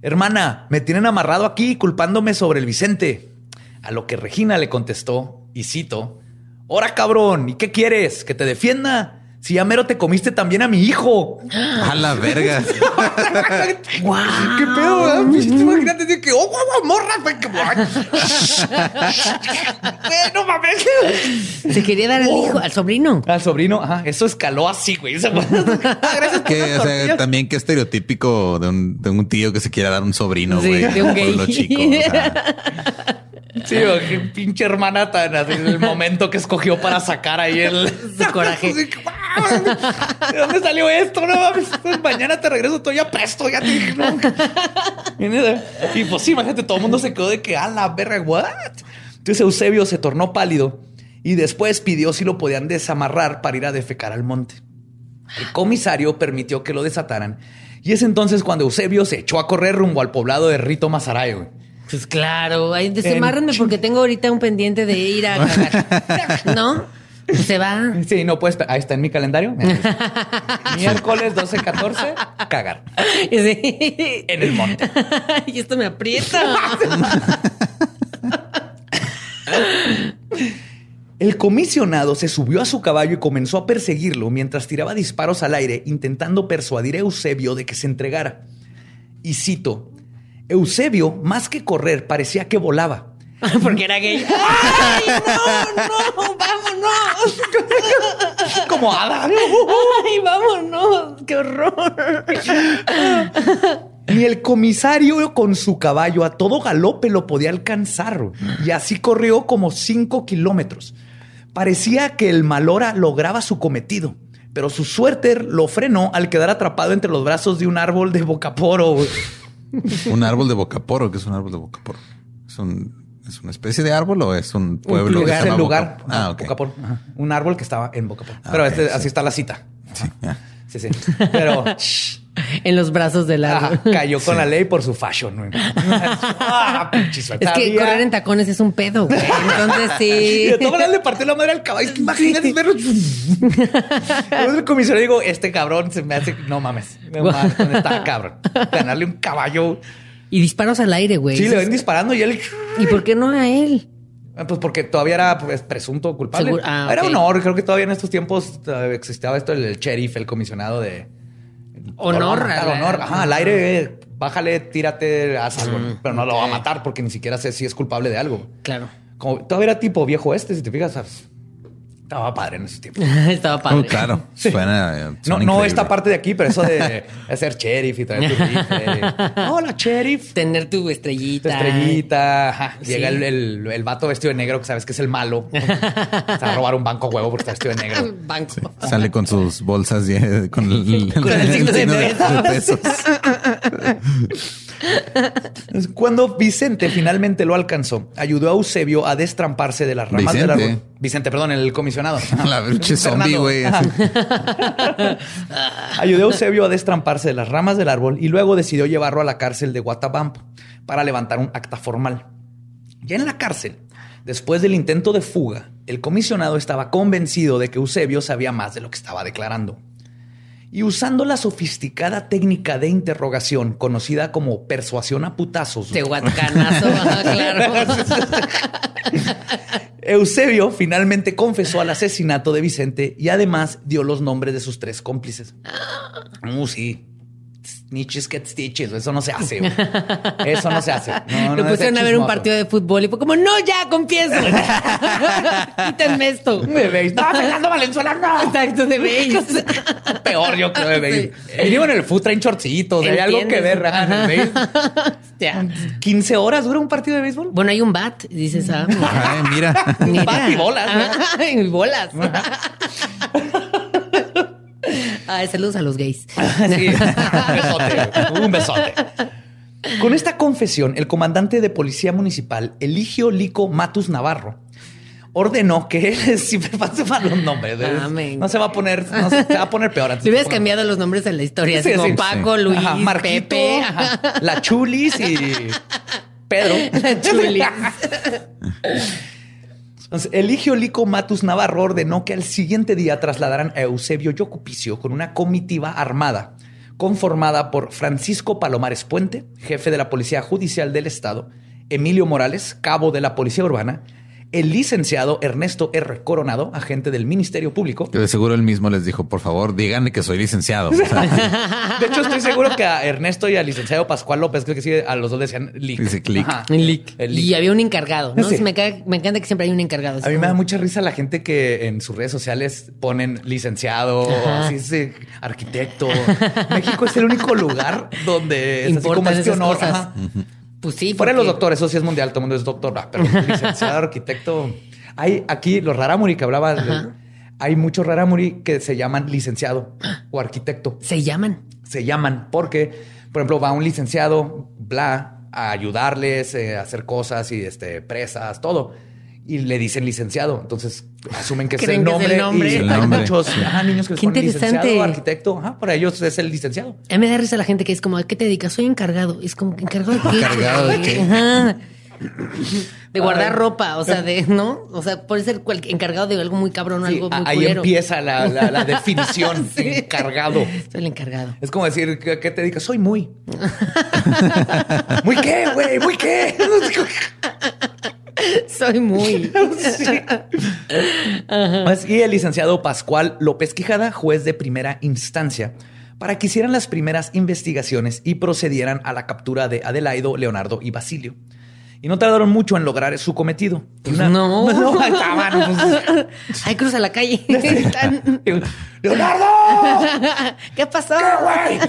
Hermana, me tienen amarrado aquí culpándome sobre el Vicente. A lo que Regina le contestó, y cito, Ora cabrón, ¿y qué quieres? ¿Que te defienda? Si ya mero te comiste también a mi hijo. A la verga. wow. ¿Qué pedo? Imagínate decir que, oh, guau, morra. no mames. Se quería dar al hijo, al sobrino. Al sobrino, ajá. Eso escaló así, güey. Gracias que, o sea, también qué estereotípico de un, de un tío que se quiera dar un sobrino, güey. de un gay. Chico, Sí, qué pinche hermana tan en el momento que escogió para sacar ahí el coraje. ¿De dónde salió esto? No mames. Mañana te regreso todo ya presto, ya te dije. Y pues sí, imagínate, todo el mundo se quedó de que a la verga, what? Entonces Eusebio se tornó pálido y después pidió si lo podían desamarrar para ir a defecar al monte. El comisario permitió que lo desataran y es entonces cuando Eusebio se echó a correr rumbo al poblado de Rito Mazaray, güey. Pues claro, ahí desamárrenme porque tengo ahorita un pendiente de ir a cagar. ¿No? Se va. Sí, no puedes. Ahí está en mi calendario. Miércoles 12, 14, cagar. Sí. En el monte. y esto me aprieta. El comisionado se subió a su caballo y comenzó a perseguirlo mientras tiraba disparos al aire, intentando persuadir a Eusebio de que se entregara. Y cito: Eusebio, más que correr, parecía que volaba. Porque era gay. ¡Ay, no, no! ¡Vámonos! Como Ada. ¡Ay, vámonos! ¡Qué horror! Ni el comisario con su caballo a todo galope lo podía alcanzar. Y así corrió como cinco kilómetros. Parecía que el malora lograba su cometido, pero su suerte lo frenó al quedar atrapado entre los brazos de un árbol de bocaporo. Un árbol de bocaporo, ¿qué es un árbol de bocaporo? Es ¿Es una especie de árbol o es un pueblo? Un lugar, el lugar. Ah, okay. Bocapor. Un árbol que estaba en Bocapor. Ah, Pero este, así está la cita. Sí, sí, sí. Pero en los brazos del árbol. cayó con la ley por su fashion. ah, es que correr en tacones es un pedo. Güey. Entonces sí. Y de todas le partió la madre al caballo. Imagínate verlo. el comisario digo, este cabrón se me hace. No mames. Me mames, está cabrón? Ganarle un caballo. Y disparos al aire, güey. Sí, le ven disparando y él. ¿Y por qué no a él? Pues porque todavía era pues, presunto culpable. Ah, era honor. Creo que todavía en estos tiempos eh, existía esto el sheriff, el comisionado de honor. honor. Ajá, al aire, bájale, tírate, haz algo. pero no lo va a matar porque ni siquiera sé si es culpable de algo. Claro. Como todavía era tipo viejo este, si te fijas, estaba padre en ese tiempo. Estaba padre. Oh, claro. Suena, no, no esta parte de aquí, pero eso de, ser sheriff y traer tu rifle. Hola, sheriff. Tener tu estrellita. Tu estrellita. Llega el, el, vato vestido de negro que sabes que es el malo. Se va a robar un banco huevo porque está vestido de negro. banco. Sale con sus bolsas con el, con el, signo de pesos. Cuando Vicente finalmente lo alcanzó, ayudó a Eusebio a destramparse de las ramas del árbol. Vicente, perdón, el comisionado. La zombie, güey. ayudó a Eusebio a destramparse de las ramas del árbol y luego decidió llevarlo a la cárcel de Guatabampo para levantar un acta formal. Ya en la cárcel, después del intento de fuga, el comisionado estaba convencido de que Eusebio sabía más de lo que estaba declarando y usando la sofisticada técnica de interrogación conocida como persuasión a putazos. Tehuacanazo, claro. Eusebio finalmente confesó al asesinato de Vicente y además dio los nombres de sus tres cómplices. Uh, sí snitches get stitches. Eso no se hace. Eso no se hace. No, Lo pusieron a ver un partido de fútbol y fue como, no, ya, confieso. Quítenme esto. Me veis. No, Fernando Valenzuela, no. Exacto, de veis. Peor, yo creo, de veis. Y digo, en el fútbol traen shortcitos. Hay algo que ver. En el ya. 15 horas dura un partido de béisbol. Bueno, hay un bat, dices, ah. Ay, mira. mira. Bat y bolas. y bolas. Ay, saludos a los gays. Sí, un besote, un besote. Con esta confesión, el comandante de policía municipal, Eligio Lico Matus Navarro, ordenó que si me pasen mal los nombres, no se va a poner, no se, va a poner peor. Antes hubieras cambiado los nombres en la historia, sí, como Paco, Luis, Pepe, la Chulis y Pedro. La Chulis. Entonces, Eligio Lico Matus Navarro ordenó que al siguiente día trasladaran a Eusebio Yocupicio con una comitiva armada conformada por Francisco Palomares Puente, jefe de la Policía Judicial del Estado, Emilio Morales, cabo de la Policía Urbana, el licenciado Ernesto R. Coronado, agente del Ministerio Público. de seguro él mismo les dijo, por favor, díganle que soy licenciado. de hecho, estoy seguro que a Ernesto y al licenciado Pascual López, creo que sí, a los dos decían Lick. Dice click. Y había un encargado, ¿no? Me, encanta que siempre hay un encargado. A mí me da mucha risa la gente que en sus redes sociales ponen licenciado, así, arquitecto. México es el único lugar donde es así como este honor. Pues sí. Fuera los doctores, eso sí es mundial, todo el mundo es doctor, pero licenciado, arquitecto. Hay aquí los raramuri que hablaba. hay muchos raramuri que se llaman licenciado o arquitecto. Se llaman. Se llaman porque, por ejemplo, va un licenciado, bla, a ayudarles eh, a hacer cosas y este, presas, todo y le dicen licenciado. Entonces asumen que es el nombre. Y hay muchos niños que son licenciado, arquitecto. Ajá, para ellos es el licenciado. A mí me da risa la gente que es como, ¿a qué te dedicas? Soy encargado. Es como, ¿encargado de qué? ¿Encargado de qué? De guardar ropa, o sea, de, ¿no? O sea, puede ser encargado de algo muy cabrón o algo muy Ahí empieza la, la, definición, encargado. Soy el encargado. Es como decir, ¿a qué te dedicas? Soy muy. ¿Muy qué, güey? ¿Muy qué? Soy muy. Y el licenciado Pascual López Quijada, juez de primera instancia, para que hicieran las primeras investigaciones y procedieran a la captura de Adelaido, Leonardo y Basilio. Y no tardaron mucho en lograr su cometido. no. No, no Ay, cruza la calle. ¡Leonardo! ¿Qué pasó? ¿Qué, güey?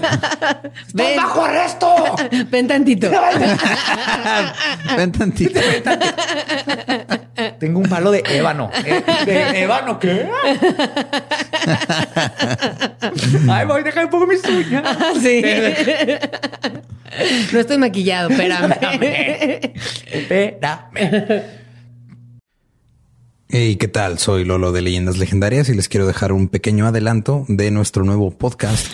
¡Estás bajo arresto! Ven tantito. Ven tantito. Tengo un palo de ébano. ¿Eh? ¿De ébano qué? Ay, voy, deja un poco mis uñas. Sí. No estoy maquillado, espérame. Espérame. Hey, ¿qué tal? Soy Lolo de Leyendas Legendarias y les quiero dejar un pequeño adelanto de nuestro nuevo podcast.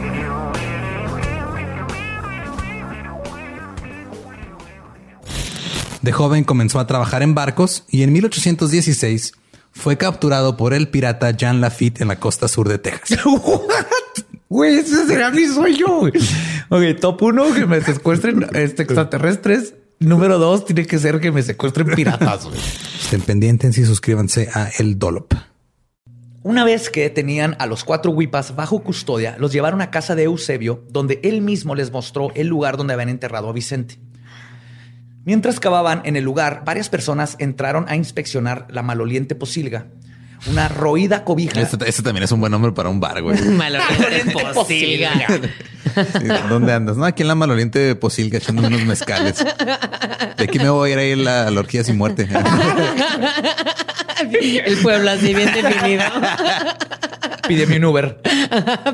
De joven comenzó a trabajar en barcos y en 1816 fue capturado por el pirata Jean Lafitte en la costa sur de Texas. Güey, ese será mi sueño. Ok, top uno, que me secuestren este, extraterrestres. Número dos, tiene que ser que me secuestren piratas. Estén pendientes y suscríbanse a El Dolop. Una vez que tenían a los cuatro huipas bajo custodia, los llevaron a casa de Eusebio, donde él mismo les mostró el lugar donde habían enterrado a Vicente. Mientras cavaban en el lugar, varias personas entraron a inspeccionar la maloliente posilga una roída cobija. Ese, también es un buen nombre para un bar, güey. Maloliente Posilga. ¿Dónde andas? No, aquí en la Maloliente Posilga echando unos mezcales. De aquí me voy a ir a, ir la, la orgía sin muerte. El pueblo así bien definido. Pídeme un Uber.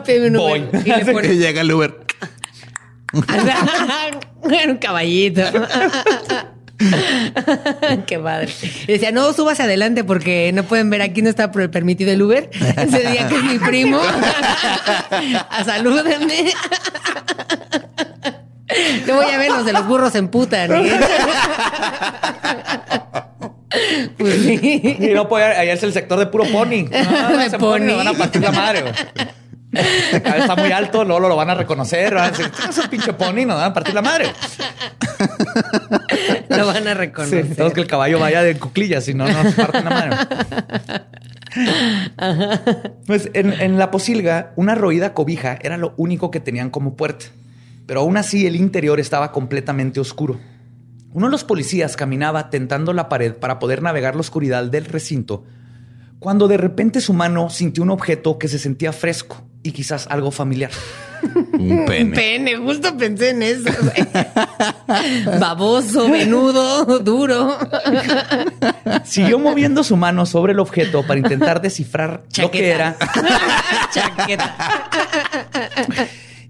Pídeme un Uber. Y le Llega el Uber. un caballito. Qué padre. decía, no, subas adelante porque no pueden ver aquí, no está permitido el Uber. Ese día que es mi primo. a salúdenme. No voy a ver los de los burros en puta. Pues sí. Y no puede, allá es el sector de puro pony. de pony. van a partir la madre. Está muy alto, luego lo van a reconocer. Van a decir, es un pinche pony? Nos van a partir la madre. Lo van a reconocer. Sí, que el caballo vaya de cuclillas, si no, nos parten la madre. Pues en, en, la posilga, una roída cobija era lo único que tenían como puerta. Pero aún así, el interior estaba completamente oscuro. Uno de los policías caminaba tentando la pared para poder navegar la oscuridad del recinto, cuando de repente su mano sintió un objeto que se sentía fresco y quizás algo familiar. Un pene. Un pene, justo pensé en eso. Baboso, menudo, duro. Siguió moviendo su mano sobre el objeto para intentar descifrar lo que era. Chaqueta.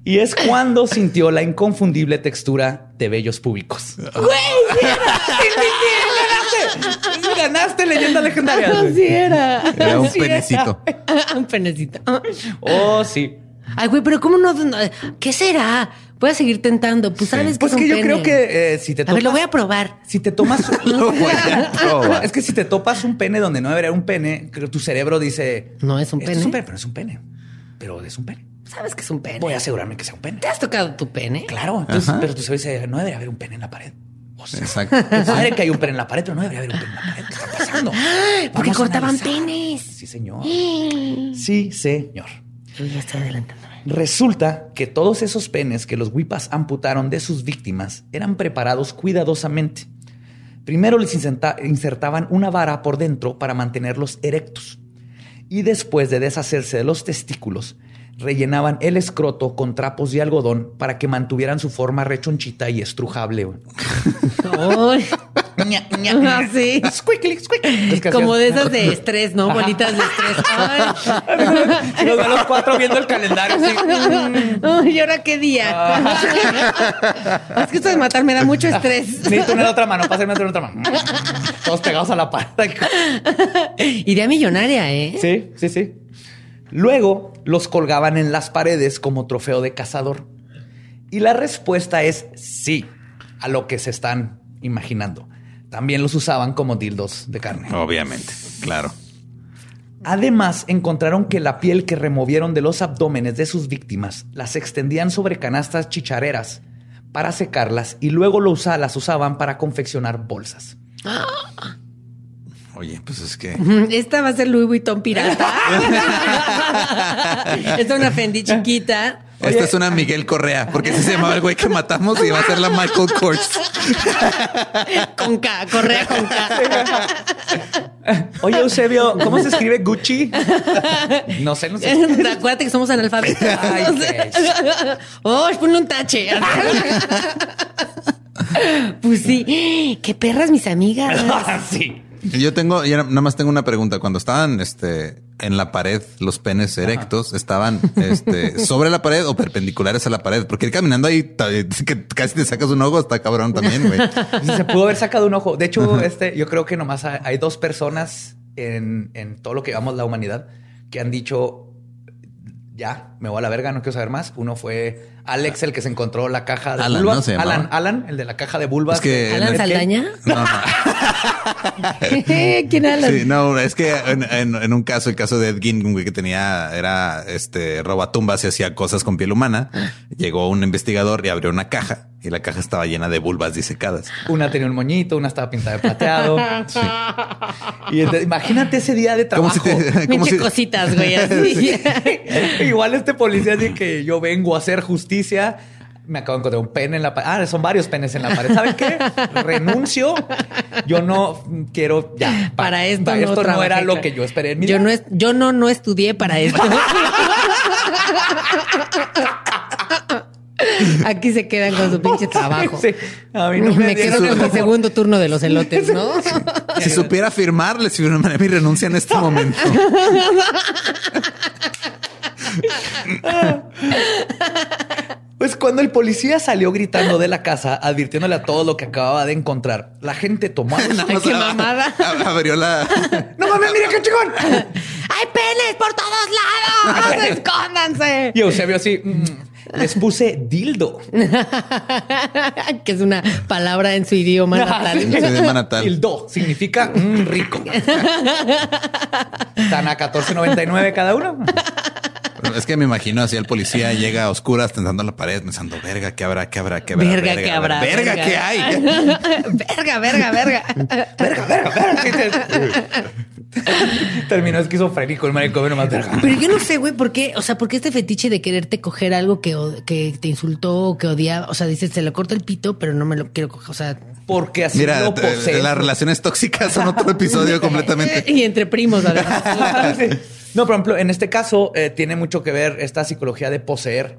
Y es cuando sintió la inconfundible textura de vellos públicos. ¡Güey! ¡Ganaste! ¡Ganaste leyendas legendarias. Así era. Era un Así penecito. un penecito. Oh, sí. Ay, güey, pero ¿cómo no? ¿Qué será? Voy a seguir tentando. Pues sabes que Pues es un que yo pene. creo que eh, si te A ver, lo voy a probar. Si te tomas. Lo voy a probar. es que si te topas un pene donde no debería haber un pene, creo que tu cerebro dice. No es un "Esto pene". Es un pene, pero es un pene. Pero es un pene. Sabes que es un pene. Voy a asegurarme que sea un pene. ¿Te has tocado tu pene? Claro. Entonces, pero tu cerebro dice, no debería haber un pene en la pared. O sea, Exacto. padre que hay un pene en la pared, pero no debería haber un pene en la pared. ¿Qué está pasando? Porque Vamos a cortaban penes. Sí, señor. Sí, señor. Yo ya estoy adelantándome. Resulta que todos esos penes que los Wipas amputaron de sus víctimas eran preparados cuidadosamente. Primero les inserta- insertaban una vara por dentro para mantenerlos erectos. Y después de deshacerse de los testículos, rellenaban el escroto con trapos de algodón para que mantuvieran su forma rechonchita y estrujable. güey. Ay, Ña, ña, ña. Ah, sí. Squiggly, squiggly. Es que como de esas de estrés, ¿no? Bolitas de estrés. Ay. Y los, los cuatro viendo el calendario. así. ¿y ahora qué día? es que esto de matar me da mucho estrés. Necesito una otra mano, pásame otra otra mano. Todos pegados a la pared. Idea millonaria, ¿eh? Sí, sí, sí. Luego los colgaban en las paredes como trofeo de cazador. Y la respuesta es sí a lo que se están imaginando. También los usaban como dildos de carne. Obviamente, claro. Además, encontraron que la piel que removieron de los abdómenes de sus víctimas las extendían sobre canastas chichareras para secarlas y luego las usaban para confeccionar bolsas. Oye, pues es que Esta va a ser Louis Vuitton pirata. Esta es una Fendi chiquita. esta es una Miguel Correa, porque ese se llamaba el güey que matamos y va a ser la Michael Kors. Con K, correa con K. Oye, Eusebio, ¿cómo se escribe Gucci? No sé, no sé. Acuérdate que somos analfabetos. Ay, qué- Oh, ponle un tache. Pues sí. Qué perras mis amigas. sí. Yo tengo, yo nada más tengo una pregunta. Cuando estaban este, en la pared, los penes erectos estaban este, sobre la pared o perpendiculares a la pared, porque ir caminando ahí que casi te sacas un ojo, está cabrón también, güey. Se pudo haber sacado un ojo. De hecho, este, yo creo que nomás hay, hay dos personas en, en todo lo que llevamos la humanidad que han dicho ya, me voy a la verga, no quiero saber más. Uno fue Alex, el que se encontró la caja de Alan. Alan, Alan, el de la caja de vulvas. Es que ¿Alan Saldaña? No, no. ¿Quién Alan? Sí, no, es que en, en- en un caso, el caso de Ed Gein, que tenía, era este robatumbas y hacía cosas con piel humana. Llegó un investigador y abrió una caja y la caja estaba llena de vulvas disecadas. Una tenía un moñito, una estaba pintada de plateado. Y entonces, imagínate ese día de trabajo. si te, si, cositas, güey. Así. Igual este policía dice que yo vengo a hacer justicia. Me acabo de encontrar un pene en la pared. Ah, son varios penes en la pared. ¿Saben qué? Renuncio. Yo no quiero ya. Para esto no esto no era lo que yo esperé en mi Yo vida. no, es, yo no, no estudié para esto. Aquí se quedan con su pinche trabajo. Sí, a mí no me, me quedo con mi el- segundo turno de los elotes, ¿no? si supiera firmar, les firmaría mi renuncia en este momento. Pues cuando el policía salió gritando de la casa, advirtiéndole a todo lo que acababa de encontrar, la gente tomó. Nada Ay, qué mamada. ab- Abrió la. ¡No mames, mira qué chingón! ¡Hay penes por todos lados! ¡Escóndanse! Y Eusebio así. mm, les puse dildo. que es una palabra en su idioma natal. Su idioma natal. Dildo significa mm, rico. Están a 14.99 cada uno. Es que me imagino así el policía llega a oscuras tentando la pared pensando, verga, ¿qué habrá? ¿Qué habrá? ¿Qué habrá? Verga, ¿qué habrá? Verga, Verga. ¿qué hay? verga, verga, verga. Verga, verga, verga. Terminó esquizofrénico el manicomio nomás verga. Pero yo no sé, güey, ¿por qué? O sea, ¿por qué este fetiche de quererte coger algo que, que te insultó o que odiaba? O sea, dices, se le corto el pito, pero no me lo quiero coger. O sea, Porque así Mira, lo posee. las relaciones tóxicas son otro episodio completamente. y entre primos, además. No, por ejemplo, en este caso eh, tiene mucho que ver esta psicología de poseer.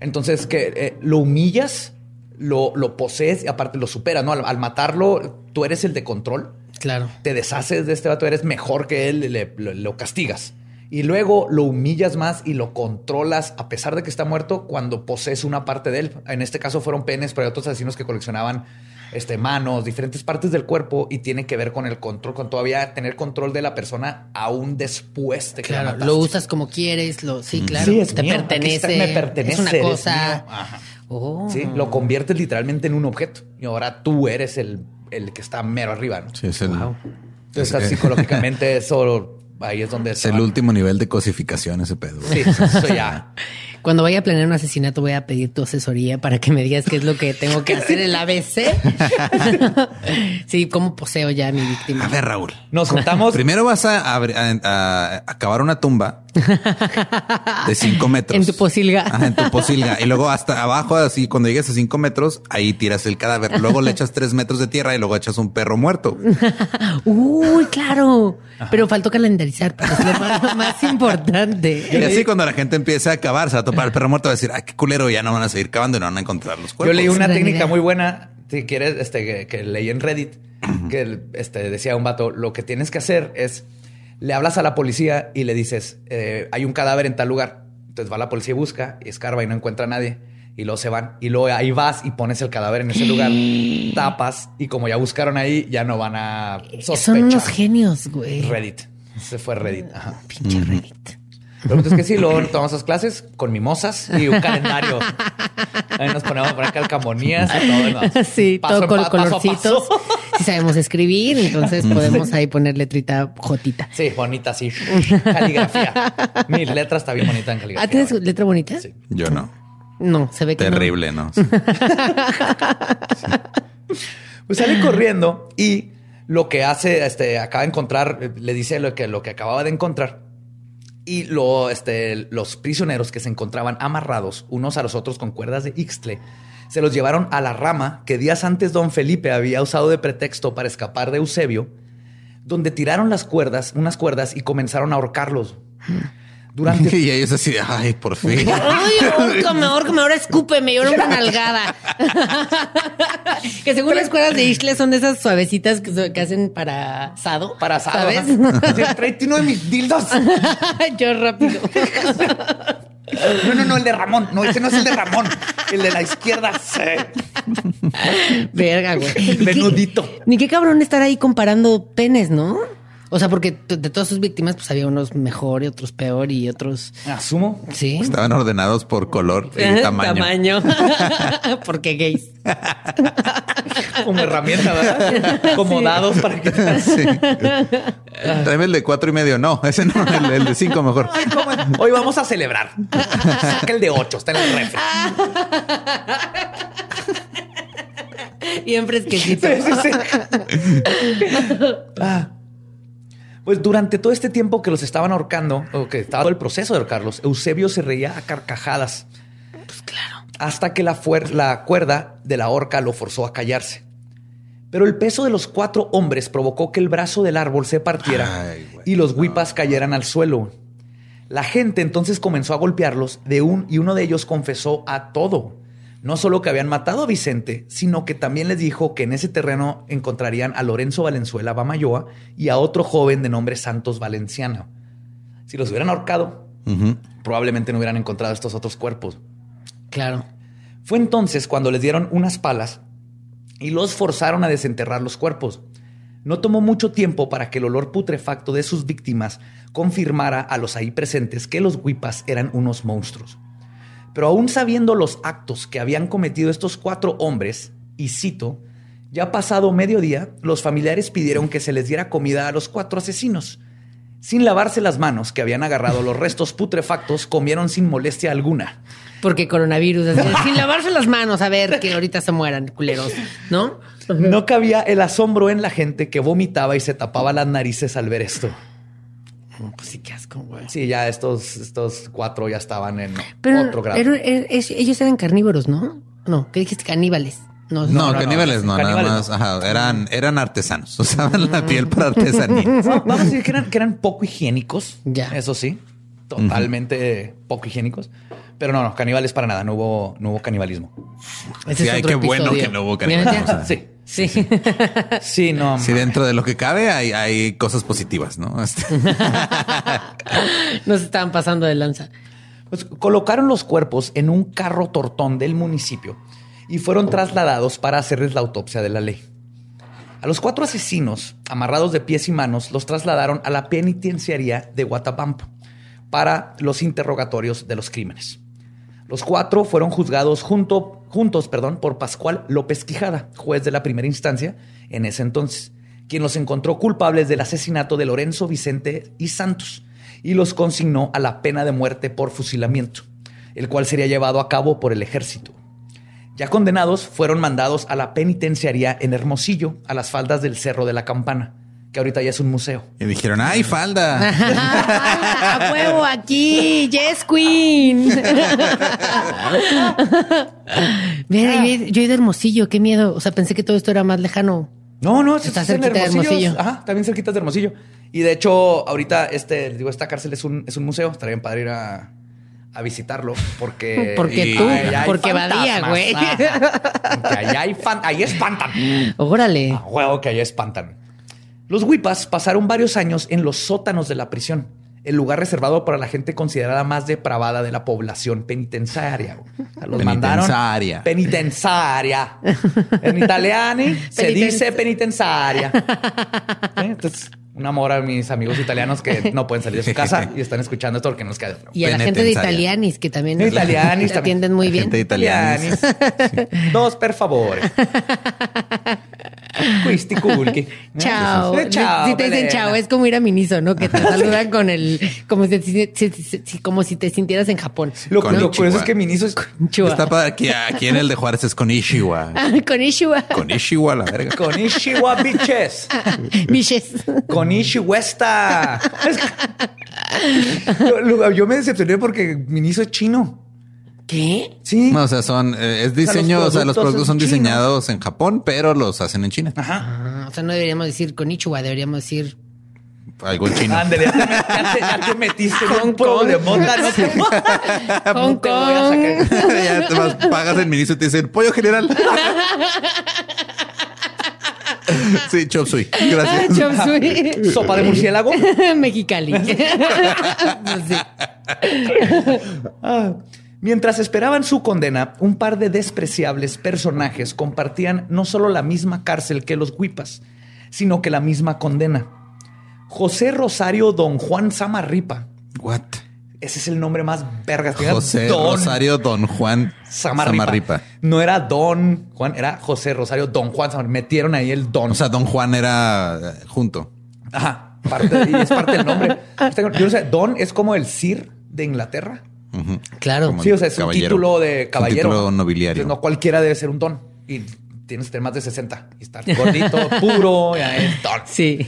Entonces, que eh, lo humillas, lo, lo posees y aparte lo superas, ¿no? Al, al matarlo, tú eres el de control. Claro. Te deshaces de este vato, eres mejor que él, le- lo, lo castigas. Y luego lo humillas más y lo controlas a pesar de que está muerto cuando posees una parte de él. En este caso fueron penes, pero hay otros asesinos que coleccionaban este, manos, diferentes partes del cuerpo y tiene que ver con el control, con todavía tener control de la persona aún después de que claro, la lo usas como quieres, lo, sí, claro, Sí, es te mío, pertenece, está, me pertenece, es una cosa. Ajá. Oh. Sí, lo conviertes literalmente en un objeto y ahora tú eres el, el que está mero arriba. ¿no? Sí, es el, Entonces, es- psicológicamente, eso ahí es donde es el último nivel de cosificación ese pedo. Sí, eso ya. Cuando vaya a planear un asesinato, voy a pedir tu asesoría para que me digas qué es lo que tengo que hacer el ABC. sí, cómo poseo ya a mi víctima. A ver, Raúl. Nos juntamos. Primero vas a, abri- a- a- a cavar una tumba de cinco metros. En tu posilga. Ajá, en tu posilga. Y luego hasta abajo, así, cuando llegues a cinco metros, ahí tiras el cadáver. Luego le echas tres metros de tierra y luego echas un perro muerto. Uy, claro. Pero faltó calendarizar, porque es lo más, más importante. Y así cuando la gente empieza a cavar, se va a topar el perro muerto, va a decir, ay, qué culero, ya no van a seguir cavando y no van a encontrar los cuerpos. Yo leí una técnica muy buena, si quieres, este, que, que leí en Reddit, que este, decía un vato, lo que tienes que hacer es, le hablas a la policía y le dices, eh, hay un cadáver en tal lugar. Entonces va la policía y busca, y escarba y no encuentra a nadie. Y luego se van. Y luego ahí vas y pones el cadáver en ese lugar, tapas, y como ya buscaron ahí, ya no van a sospechar. Son unos genios, güey. Reddit. Se fue Reddit. Ajá. Pinche Reddit. Lo que es que sí, luego tomamos las clases con mimosas y un calendario. Ahí nos ponemos a poner calcamonías y todo. ¿no? Sí, Paso todo en con pa- colorcitos. paso. Si sabemos escribir, entonces podemos ahí poner letrita jotita. Sí, bonita, sí. Caligrafía. Mi letra está bien bonita en caligrafía. ¿Ah, tienes letra bonita? Sí. Yo no. No, se ve que no. Terrible, ¿no? Pues sale corriendo y lo que hace, este, acaba de encontrar, le dice lo que, lo que acababa de encontrar. Y este, los prisioneros que se encontraban amarrados unos a los otros con cuerdas de Ixtle se los llevaron a la rama que días antes don Felipe había usado de pretexto para escapar de Eusebio, donde tiraron las cuerdas, unas cuerdas y comenzaron a ahorcarlos. Durante y ellos así, de, ay, por fin. Ay, ahórcame, ahórcame, ahora escúpeme, y ahora una nalgada. que según las cuerdas de Ishle son de esas suavecitas que, que hacen para asado. para asado, ¿sabes? Tráete uno de mis dildos. Yo rápido. No, no, no, el de Ramón. No, ese no es el de Ramón. El de la izquierda. Sí. Verga, güey. Menudito. Ni qué cabrón estar ahí comparando penes, ¿no? O sea, porque de todas sus víctimas, pues había unos mejor y otros peor y otros. Asumo. Sí. Estaban ordenados por color y tamaño. porque gays. Como herramienta, ¿verdad? Como Sí. dados para que. Sí. Tráeme el de cuatro y medio. No, ese no, el, el de cinco mejor. Ay, ¿cómo? Hoy vamos a celebrar. Saca el de ocho, está en el refri. Bien fresquecito. Sí, sí, sí. Ah. Pues durante todo este tiempo que los estaban ahorcando, o que estaba todo el proceso de ahorcarlos, Eusebio se reía a carcajadas. Pues claro. hasta que la, cuerda de la horca lo forzó a callarse. Pero el peso de los cuatro hombres provocó que el brazo del árbol se partiera Ay, güey. y los huipas cayeran al suelo. La gente entonces comenzó a golpearlos de un y uno de ellos confesó a todo. No solo que habían matado a Vicente, sino que también les dijo que en ese terreno encontrarían a Lorenzo Valenzuela Bamayoa y a otro joven de nombre Santos Valenciano. Si los hubieran ahorcado, probablemente no hubieran encontrado estos otros cuerpos. Claro. Fue entonces cuando les dieron unas palas y los forzaron a desenterrar los cuerpos. No tomó mucho tiempo para que el olor putrefacto de sus víctimas confirmara a los ahí presentes que los huipas eran unos monstruos. Pero aún sabiendo los actos que habían cometido estos cuatro hombres, y cito, ya pasado mediodía, los familiares pidieron que se les diera comida a los cuatro asesinos. Sin lavarse las manos que habían agarrado los restos putrefactos, comieron sin molestia alguna. Porque coronavirus, sin lavarse las manos, a ver que ahorita se mueran, culeros, ¿no? No cabía el asombro en la gente que vomitaba y se tapaba las narices al ver esto. Pues sí, qué asco, güey. Sí, ya estos, estos cuatro ya estaban en Pero otro grado. es- ellos eran carnívoros, ¿no? No, ¿qué dijiste? Caníbales. No, No, no, caníbales no, caníbales nada más. no. Ajá, eran, eran artesanos. Usaban la piel para artesanía. Vamos a decir que eran, que eran poco higiénicos. Ya. Eso sí. Totalmente poco higiénicos. Pero no, no, caníbales para nada. No hubo, no hubo canibalismo. Ese Sí, es ay, qué bueno que no hubo Mira, canibalismo. ya. Sí. Sí. Sí, no. Sí, dentro de lo que cabe hay, hay cosas positivas, ¿no? Este, Nos estaban pasando de lanza. Pues colocaron los cuerpos en un carro tortón del municipio y fueron trasladados para hacerles la autopsia de la ley. A los cuatro asesinos, amarrados de pies y manos, los trasladaron a la penitenciaría de Guatabampo para los interrogatorios de los crímenes. Los cuatro fueron juzgados juntos perdón, por Pascual López Quijada, juez de la primera instancia en ese entonces, quien los encontró culpables del asesinato de Lorenzo Vicente y Santos y los consignó a la pena de muerte por fusilamiento, el cual sería llevado a cabo por el ejército. Ya condenados, fueron mandados a la penitenciaría en Hermosillo, a las faldas del Cerro de la Campana, que ahorita ya es un museo. Y dijeron, ¡ay, falda! ¡A huevo aquí! ¡Yes, Queen! Mira, yo, he ido a Hermosillo, qué miedo. O sea, pensé que todo esto era más lejano. No, no, está cerquita de Hermosillo. Ajá, también cerquita de Hermosillo. Y de hecho, ahorita, este, digo, esta cárcel es un, es un museo. Estaría bien padre ir a, a visitarlo porque porque tú porque Badía güey porque allá hay fan, ahí espantan órale ah, huevo que allá espantan los huipas pasaron varios años en los sótanos de la prisión el lugar reservado para la gente considerada más depravada de la población penitenciaria. los penitenciaria. penitenciaria. En italiano se dice penitenciaria. ¿Eh? Entonces, un amor a mis amigos italianos que no pueden salir de su casa y están escuchando esto porque nos queda. Y a la gente de Italianis que también nos atienden muy bien. Gente de Italianis. Dos, per favore. Questi culchi. Chao. Chao. Si te dicen chao, es como ir a Miniso, ¿no? Que te saludan con el, como si, como si te sintieras en Japón. Lo, curioso es que Miniso es Está para aquí, aquí en el de Juárez es con Ishiwa. con Ishiwa. Con Ishiwa, la verga. Con Ishiwa, bitches. Bitches. Con Ishiwesta. yo, me decepcioné porque Miniso es chino. ¿Qué? Sí. o sea, son, eh, es diseño, o sea, los productos, son diseñados en Japón, pero los hacen en China. Ajá. Ah, o sea, no deberíamos decir con Ichiwa, deberíamos decir algo en chino. Ándale, ya, te, metiste en un problemota. No te, Hong te voy a sacar. ya te vas, pagas el ministro y te dicen pollo general. Sí, chop suey. Gracias. Chop suey. Sopa de murciélago. Mexicali. sí. ah. Mientras esperaban su condena, un par de despreciables personajes compartían no solo la misma cárcel que los huipas, sino que la misma condena. José Rosario Don Juan Samarripa. What? Ese es el nombre más vergas. José Rosario Don Juan Samarripa. No era Don Juan, era José Rosario Don Juan Samarripa. Metieron ahí el Don. O sea, Don Juan era eh, junto. Ajá. Parte, y es parte del nombre. Yo no sé, Don es como el Sir de Inglaterra. Claro. sí, o sea, es un título de caballero. Un título nobiliario. no cualquiera debe ser un don. Y tienes que tener más de 60 y estar gordito, puro, ya es don. Sí.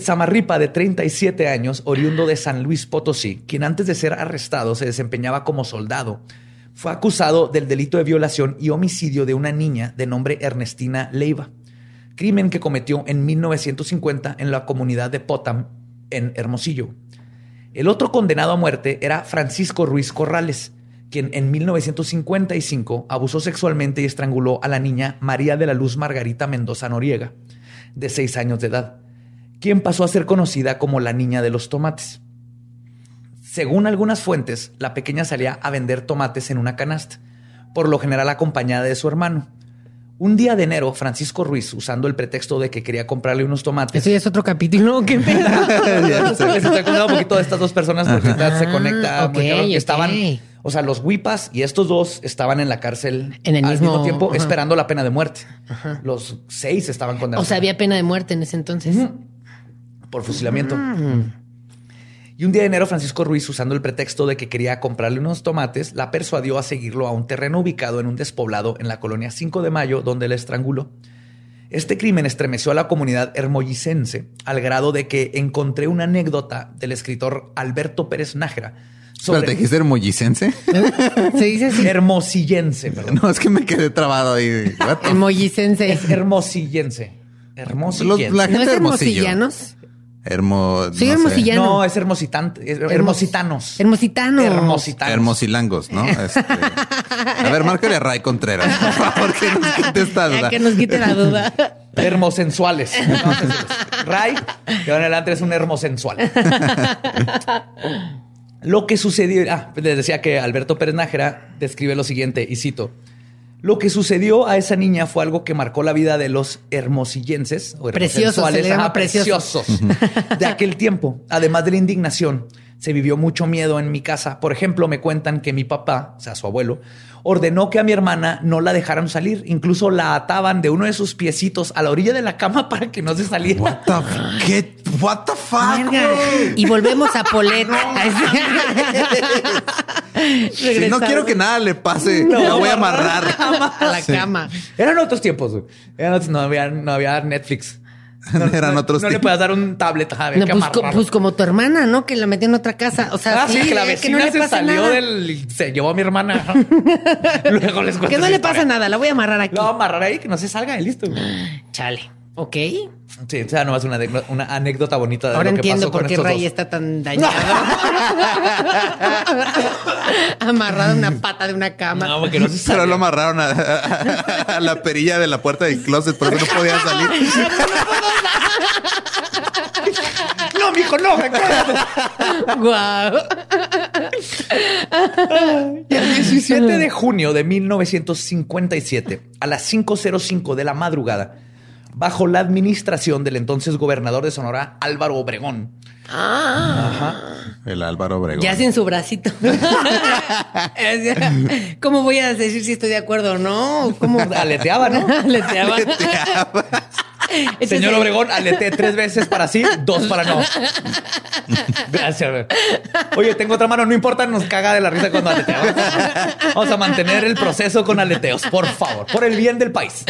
Samarripa, de 37 años, oriundo de San Luis Potosí, quien antes de ser arrestado se desempeñaba como soldado, fue acusado del delito de violación y homicidio de una niña de nombre Ernestina Leiva, crimen que cometió en 1950 en la comunidad de Potam, en Hermosillo. El otro condenado a muerte era Francisco Ruiz Corrales, quien en 1955 abusó sexualmente y estranguló a la niña María de la Luz Margarita Mendoza Noriega, de seis años de edad, quien pasó a ser conocida como la niña de los tomates. Según algunas fuentes, la pequeña salía a vender tomates en una canasta, por lo general acompañada de su hermano. Un día de enero, Francisco Ruiz, usando el pretexto de que quería comprarle unos tomates. Eso ya es otro capítulo. ¿Qué estoy contando un poquito de estas dos personas porque se conecta estaban, o sea, los huipas y estos dos estaban en la cárcel en el mismo, tiempo esperando la pena de muerte. Los seis estaban condenados. O sea, había pena de muerte en ese entonces. Por fusilamiento. Mm. Y un día de enero, Francisco Ruiz, usando el pretexto de que quería comprarle unos tomates, la persuadió a seguirlo a un terreno ubicado en un despoblado en la colonia 5 de Mayo, donde le estranguló. Este crimen estremeció a la comunidad hermollicense al grado de que encontré una anécdota del escritor Alberto Pérez Nájera. Sobre... ¿Te dijiste hermollicense? Se dice así. Hermosillense, perdón. No, es que me quedé trabado ahí. Hermollicense. Es hermosillense. Hermosillense. la gente ¿No es hermosillanos? Hermo, Soy no hermosillano. No, es hermositante. hermositanos. Hermositanos. Hermositanos. Hermosilangos, ¿no? Este... A ver, márcale a Ray Contreras, por favor, que nos quite esta duda. que nos quite la duda. Hermosensuales. Ray, que van adelante es un hermosensual. Lo que sucedió, ah, les decía que Alberto Pérez Nájera describe lo siguiente, y cito, lo que sucedió a esa niña fue algo que marcó la vida de los hermosillenses o preciosos, se le llama preciosos. de aquel tiempo. Además de la indignación, se vivió mucho miedo en mi casa. Por ejemplo, me cuentan que mi papá, o sea, su abuelo, ordenó que a mi hermana no la dejaran salir. Incluso la ataban de uno de sus piecitos a la orilla de la cama para que no se saliera. What the, ¿qué? What the fuck? Y volvemos a Polet. si no quiero que nada le pase, no, la voy a amarrar a la cama. Eran otros tiempos. no, había, no había Netflix. No, Eran otros no le puedas dar un tablet. no, pues, pues, como tu hermana, ¿no? Que la metió en otra casa. O sea, ah, sí, que la vecina que no se salió del... Se llevó a mi hermana. Luego les cuento Que no le pasa nada. La voy a amarrar aquí. La voy a amarrar ahí, que no se salga y listo. Chale. Ok. Sí, o sea, nomás una, una anécdota bonita de Ahora lo que entiendo pasó por qué Ray está tan dañado. Amarrado a una pata de una cama. No, porque no se Pero lo amarraron a, la perilla de la puerta del closet, por eso no podía salir. no, mijo, no, recuérdate. Guau. El 17 de junio de 1957, a las 5.05 de la madrugada, bajo la administración del entonces gobernador de Sonora, Álvaro Obregón. Ah. El Álvaro Obregón. Ya sin su bracito. ¿Cómo voy a decir si estoy de acuerdo o no? ¿Cómo? Aleteaba, ¿no? Aleteaba. Señor Obregón, alete tres veces para sí, dos para no. Gracias. Oye, tengo otra mano, no importa, nos caga de la risa cuando aleteamos. Vamos a mantener el proceso con aleteos, por favor, por el bien del país.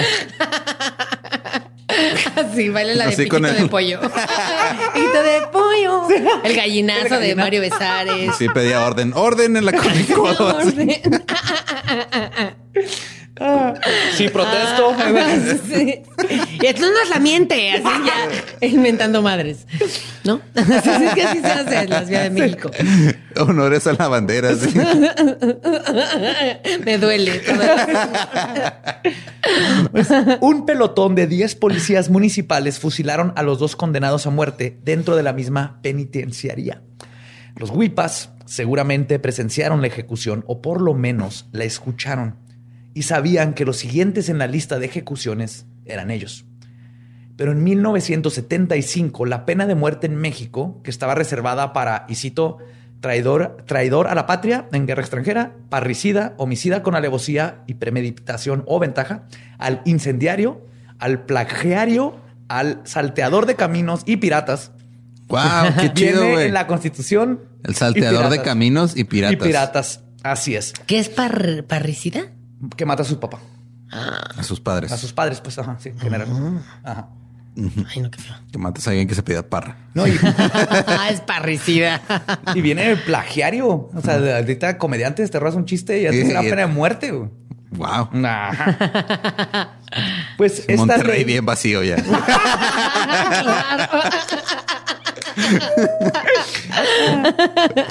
Así, baila la de piquito de pollo. piquito de pollo. El gallinazo de Mario Besares. Sí, pedía orden. Orden en la Orden. Sí, protesto. sí. Y esto no es la miente, así ya inventando madres. ¿No? Así es que así se hace en la Ciudad de México. Honores a la bandera, sí. Me duele. Un pelotón de 10 policías municipales fusilaron a los dos condenados a muerte dentro de la misma penitenciaría. Los huipas seguramente presenciaron la ejecución o por lo menos la escucharon y sabían que los siguientes en la lista de ejecuciones eran ellos. Pero en 1975 la pena de muerte en México, que estaba reservada para, y cito, traidor, traidor a la patria en guerra extranjera, parricida, homicida con alevosía y premeditación o ventaja, al incendiario, al plagiario, al salteador de caminos y piratas. ¡Wow! ¡Qué chido, Viene en la Constitución. El salteador de caminos y piratas. Y piratas. Así es. ¿Qué es parricida? Que mata a su papá. A sus padres. A sus padres, pues, ajá, sí, en general. Ajá. Ay, no, qué feo. Que mates a alguien que se pida parra. No, y, es parricida. y viene el plagiario. O sea, ahorita comediantes te robas un chiste y ya te la pena de muerte. Güey. Wow. Ajá. Pues esta Monterrey bien vacío ya.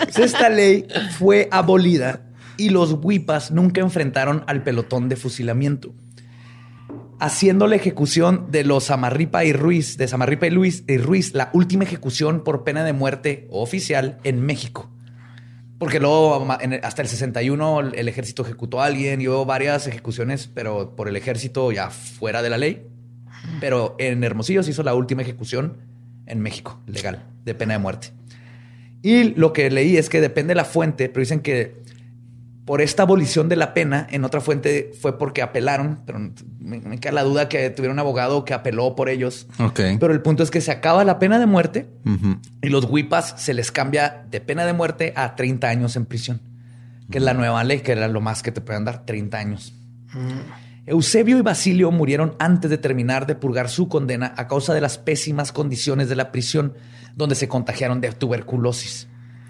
Pues esta ley fue abolida y los huipas nunca enfrentaron al pelotón de fusilamiento, haciendo la ejecución de los Samarripa y Ruiz, de Samarripa y y Ruiz, la última ejecución por pena de muerte oficial en México. Porque luego, hasta el 61, el ejército ejecutó a alguien y hubo varias ejecuciones, pero por el ejército ya fuera de la ley. Pero en Hermosillo se hizo la última ejecución en México, legal, de pena de muerte. Y lo que leí es que depende de la fuente, pero dicen que por esta abolición de la pena, en otra fuente fue porque apelaron, pero me, queda la duda que tuviera un abogado que apeló por ellos. Ok. Pero el punto es que se acaba la pena de muerte y los huipas se les cambia de pena de muerte a 30 años en prisión, que es la nueva ley, que era lo más que te pueden dar, 30 años. Eusebio y Basilio murieron antes de terminar de purgar su condena a causa de las pésimas condiciones de la prisión, donde se contagiaron de tuberculosis.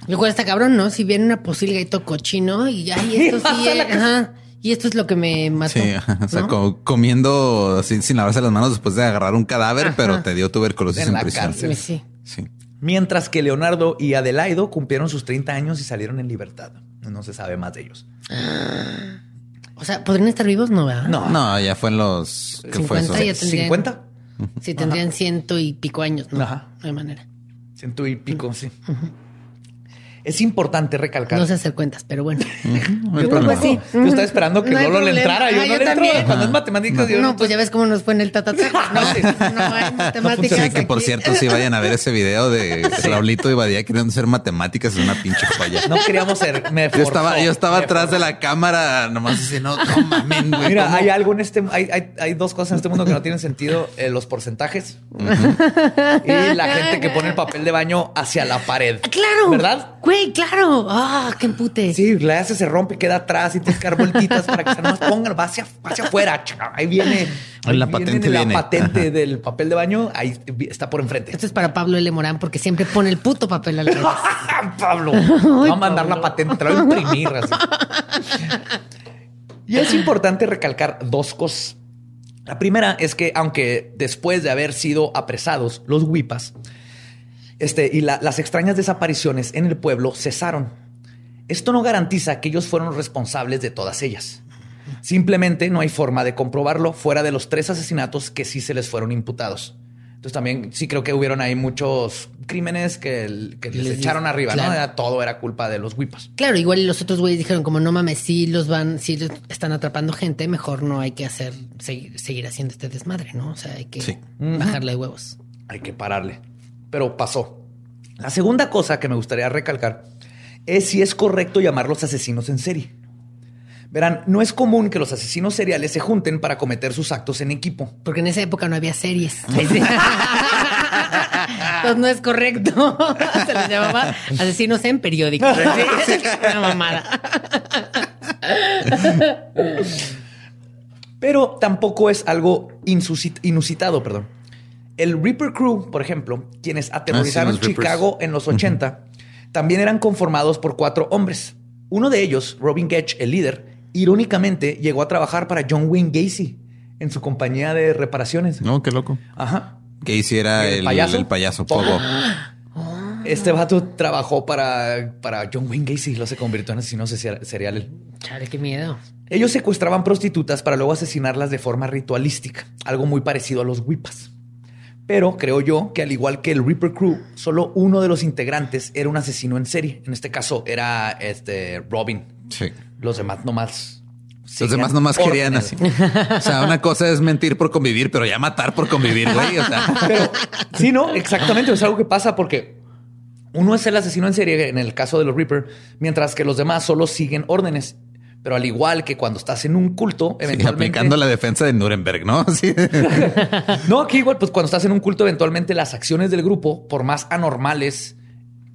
Lo cual está cabrón, ¿no? Si viene una posilga y todo cochino y ay, esto sí, ajá. Y esto es lo que me mató. Sí, o sea, comiendo sin, sin, lavarse las manos después de agarrar un cadáver, pero te dio tuberculosis en, en prisión. Sí. sí. sí. Mientras que Leonardo y Adelaido cumplieron sus 30 años y salieron en libertad. No se sabe más de ellos. O sea, ¿podrían estar vivos? No, ¿verdad? No. No, ya fue en los... ¿Qué fue eso? Ya tendrían, ¿50? Sí, tendrían ciento y pico años, ¿no? Ajá. No hay manera. Ciento y pico, sí. Es importante recalcar. No sé hacer cuentas, pero bueno. yo creo que sí. Yo estaba esperando que Lolo le entrara. Yo Ah, no yo le también. entro. Cuando es matemáticas, yo No, pues ya ves cómo nos fue en el tatatá. No, no hay matemáticas. Sí, que por cierto, si vayan a ver ese video de Raulito y Badía queriendo hacer matemáticas es una pinche joya. no queríamos ser. Me Yo estaba, forzó, yo estaba me atrás de la cámara, nomás así, no, no mamen, güey. Mira, ¿cómo? hay algo en este, hay, hay, hay dos cosas en este mundo que no tienen sentido: eh, los porcentajes y la gente que pone el papel de baño hacia la pared. Claro. ¿Verdad? Güey, claro. Ah, qué empute. Sí, la hace, se rompe, queda atrás y tienes que dar vueltitas para que se nos pongan, va hacia, hacia afuera. Ahí viene, Ahí la viene patente la viene. patente del papel de baño, ahí está por enfrente. Esto es para Pablo L. Morán porque siempre pone el puto papel al revés. Pablo, va a mandar la patente, te la voy a imprimir. así. Y es importante recalcar dos cosas. La primera es que, aunque después de haber sido apresados, los huipas este, y la- las extrañas desapariciones en el pueblo cesaron. Esto no garantiza que ellos fueron responsables de todas ellas. Simplemente no hay forma de comprobarlo fuera de los tres asesinatos que sí se les fueron imputados. Entonces también sí creo que hubieron ahí muchos crímenes que, les, Les- echaron arriba, ¿no? Era- todo era culpa de los huipas. Claro, igual los otros güeyes dijeron como no mames, si los van, si los están atrapando gente, mejor no hay que hacer, seguir, seguir haciendo este desmadre, ¿no? O sea, hay que Sí. bajarle de huevos. Hay que pararle. Pero pasó. La segunda cosa que me gustaría recalcar es si es correcto llamarlos asesinos en serie. Verán, no es común que los asesinos seriales se junten para cometer sus actos en equipo. Porque en esa época no había series. Entonces no es correcto. Se les llamaba asesinos en periódicos. Una mamada. Pero tampoco es algo inusitado, perdón. El Reaper Crew, por ejemplo, quienes aterrorizaron los Reapers. Chicago en los 80, también eran conformados por cuatro hombres. Uno de ellos, Robin Getch, el líder, irónicamente llegó a trabajar para John Wayne Gacy en su compañía de reparaciones. No, qué loco. Ajá. Que hiciera ¿El el, payaso? el payaso Pogo. Pogo. Este vato trabajó para, para John Wayne Gacy y lo se convirtió en asesino ser- serial. Chale, qué miedo. Ellos secuestraban prostitutas para luego asesinarlas de forma ritualística, algo muy parecido a los Whipas. Pero creo yo que al igual que el Reaper Crew, solo uno de los integrantes era un asesino en serie. En este caso era este Robin. Sí. Los demás nomás. Los demás nomás querían órdenes. así. O sea, una cosa es mentir por convivir, pero ya matar por convivir, güey. O sea, Pero sí, no, exactamente. Es algo que pasa porque uno es el asesino en serie en el caso de los Reaper, mientras que los demás solo siguen órdenes. Pero al igual que cuando estás en un culto, sí, eventualmente. aplicando la defensa de Nuremberg, ¿no? Sí. No, aquí igual, pues cuando estás en un culto, eventualmente las acciones del grupo, por más anormales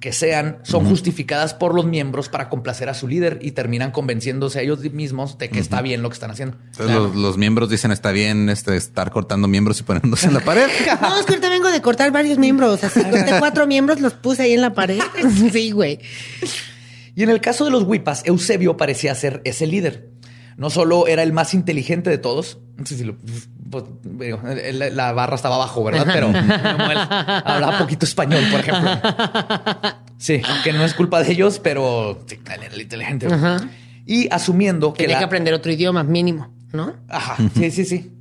que sean, son justificadas por los miembros para complacer a su líder y terminan convenciéndose a ellos mismos de que está bien lo que están haciendo. Entonces los, los miembros dicen está bien este, estar cortando miembros y poniéndose en la pared. No, es que ahorita vengo de cortar varios miembros. Así corté cuatro miembros, los puse ahí en la pared. Sí, güey. Y en el caso de los Wipas, Eusebio parecía ser ese líder. No solo era el más inteligente de todos, no sé si lo- pues, digo, la barra estaba abajo, ¿verdad? Pero él hablaba poquito español, por ejemplo. Sí, que no es culpa de ellos, pero sí, él era el inteligente. Ajá. Y asumiendo que la... que aprender otro idioma, mínimo, ¿no? Ajá, sí, sí, sí.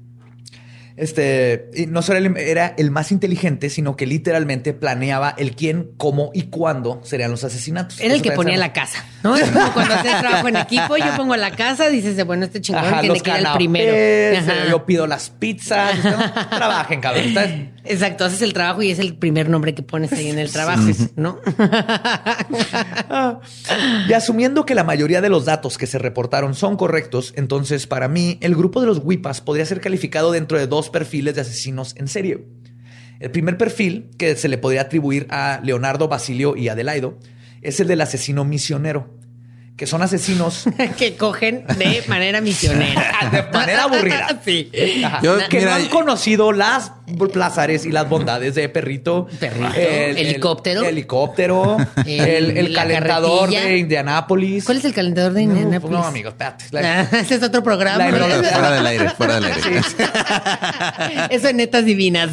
Este, y no solo era el más inteligente, sino que literalmente planeaba el quién, cómo y cuándo serían los asesinatos. Era el Eso que ponía la casa, ¿no? Es como cuando haces trabajo en equipo, yo pongo la casa, dices, bueno, este chingón Ajá, tiene los que ir el canapés, primero. Ajá. Yo pido las pizzas. ¿no? Trabajen, cabrón. ¿sabes? Exacto, haces el trabajo y es el primer nombre que pones ahí en el trabajo, ¿no? Y asumiendo que la mayoría de los datos que se reportaron son correctos, entonces para mí el grupo de los Wipas podría ser calificado dentro de dos perfiles de asesinos en serie. El primer perfil, que se le podría atribuir a Leonardo, Basilio y Adelaido, es el del asesino misionero, que son asesinos que cogen de manera misionera. de manera aburrida. Sí. Yo, que mira, no han conocido las plazares y las bondades de Perrito. Perrito, helicóptero. helicóptero. El- el, el calentador carretilla. de Indianápolis. ¿Cuál es el calentador de No, Indianapolis? No, amigo, espérate. La- Ah, ese es otro programa. La fuera del aire, fuera del aire. Eso en netas divinas.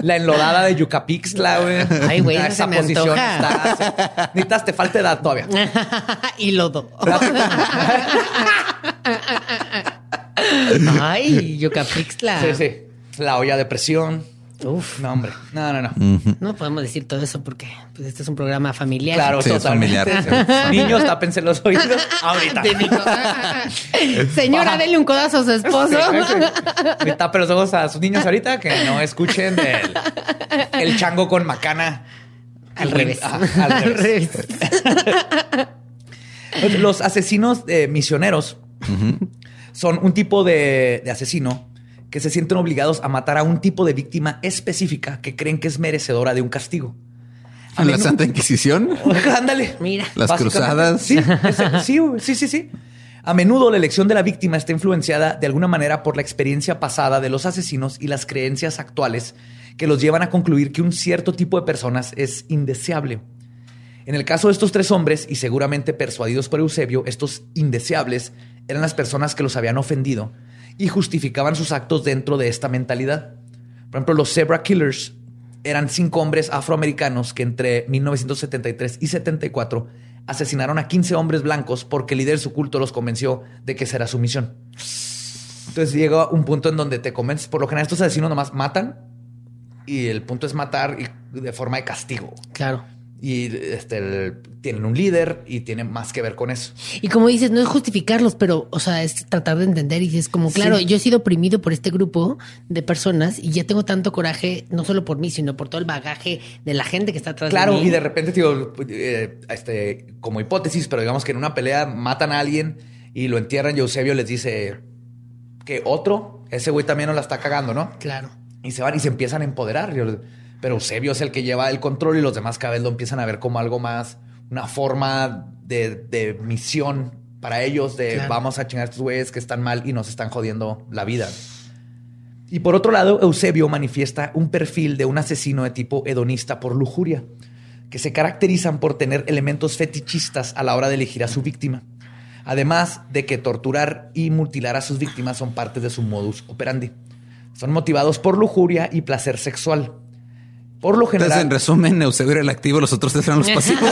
La enlodada de Yucapixtla, güey. Ay, güey, esa se me antoja. está. Necesitas, te falta edad todavía. y lodo. Ay, Yucapixtla. Sí, sí. La olla de presión. Uf. No, hombre. No, no, no. No podemos decir todo eso porque pues, este es un programa familiar. Claro, Sí, es totalmente. familiar. Niños, tápense los oídos ahorita. Señora, dele un codazo a su esposo. Le tape los ojos a sus niños ahorita que no escuchen del el chango con macana. Al revés. Ajá, al revés. Los asesinos eh, misioneros son un tipo de, de asesino que se sienten obligados a matar a un tipo de víctima específica que creen que es merecedora de un castigo. A En la Santa Inquisición. Ándale. Mira. Las cruzadas. Sí, sí, sí, sí, sí. A menudo la elección de la víctima está influenciada de alguna manera por la experiencia pasada de los asesinos y las creencias actuales que los llevan a concluir que un cierto tipo de personas es indeseable. En el caso de estos tres hombres, y seguramente persuadidos por Eusebio, estos indeseables eran las personas que los habían ofendido y justificaban sus actos dentro de esta mentalidad. Por ejemplo, los Zebra Killers eran cinco hombres afroamericanos que entre 1973 y 74 asesinaron a 15 hombres blancos porque el líder de su culto los convenció de que esa era su misión. Entonces llega un punto en donde te convences. Por lo general, estos asesinos nomás matan y el punto es matar y de forma de castigo. Claro. Y este, el- tienen un líder y tienen más que ver con eso. Y como dices, no es justificarlos, pero, o sea, es tratar de entender y dices como, claro, Sí. yo he sido oprimido por este grupo de personas y ya tengo tanto coraje, no solo por mí, sino por todo el bagaje de la gente que está atrás Claro, de mí. y de repente, digo, eh, este, como hipótesis, pero digamos que en una pelea matan a alguien y lo entierran y Eusebio les dice que otro, ese güey también nos la está cagando, ¿no? Claro. Y se van y se empiezan a empoderar. Yo- Pero Eusebio es el que lleva el control y los demás cada vez lo empiezan a ver como algo más, una forma de, de misión para ellos, de Claro. vamos a chingar a estos güeyes que están mal y nos están jodiendo la vida. Y por otro lado, Eusebio manifiesta un perfil de un asesino de tipo hedonista por lujuria, que se caracterizan por tener elementos fetichistas a la hora de elegir a su víctima. Además de que torturar y mutilar a sus víctimas son parte de su modus operandi. Son motivados por lujuria y placer sexual. Por lo Entonces, general, en resumen, Eusebio era el activo, los otros tres eran los pasivos.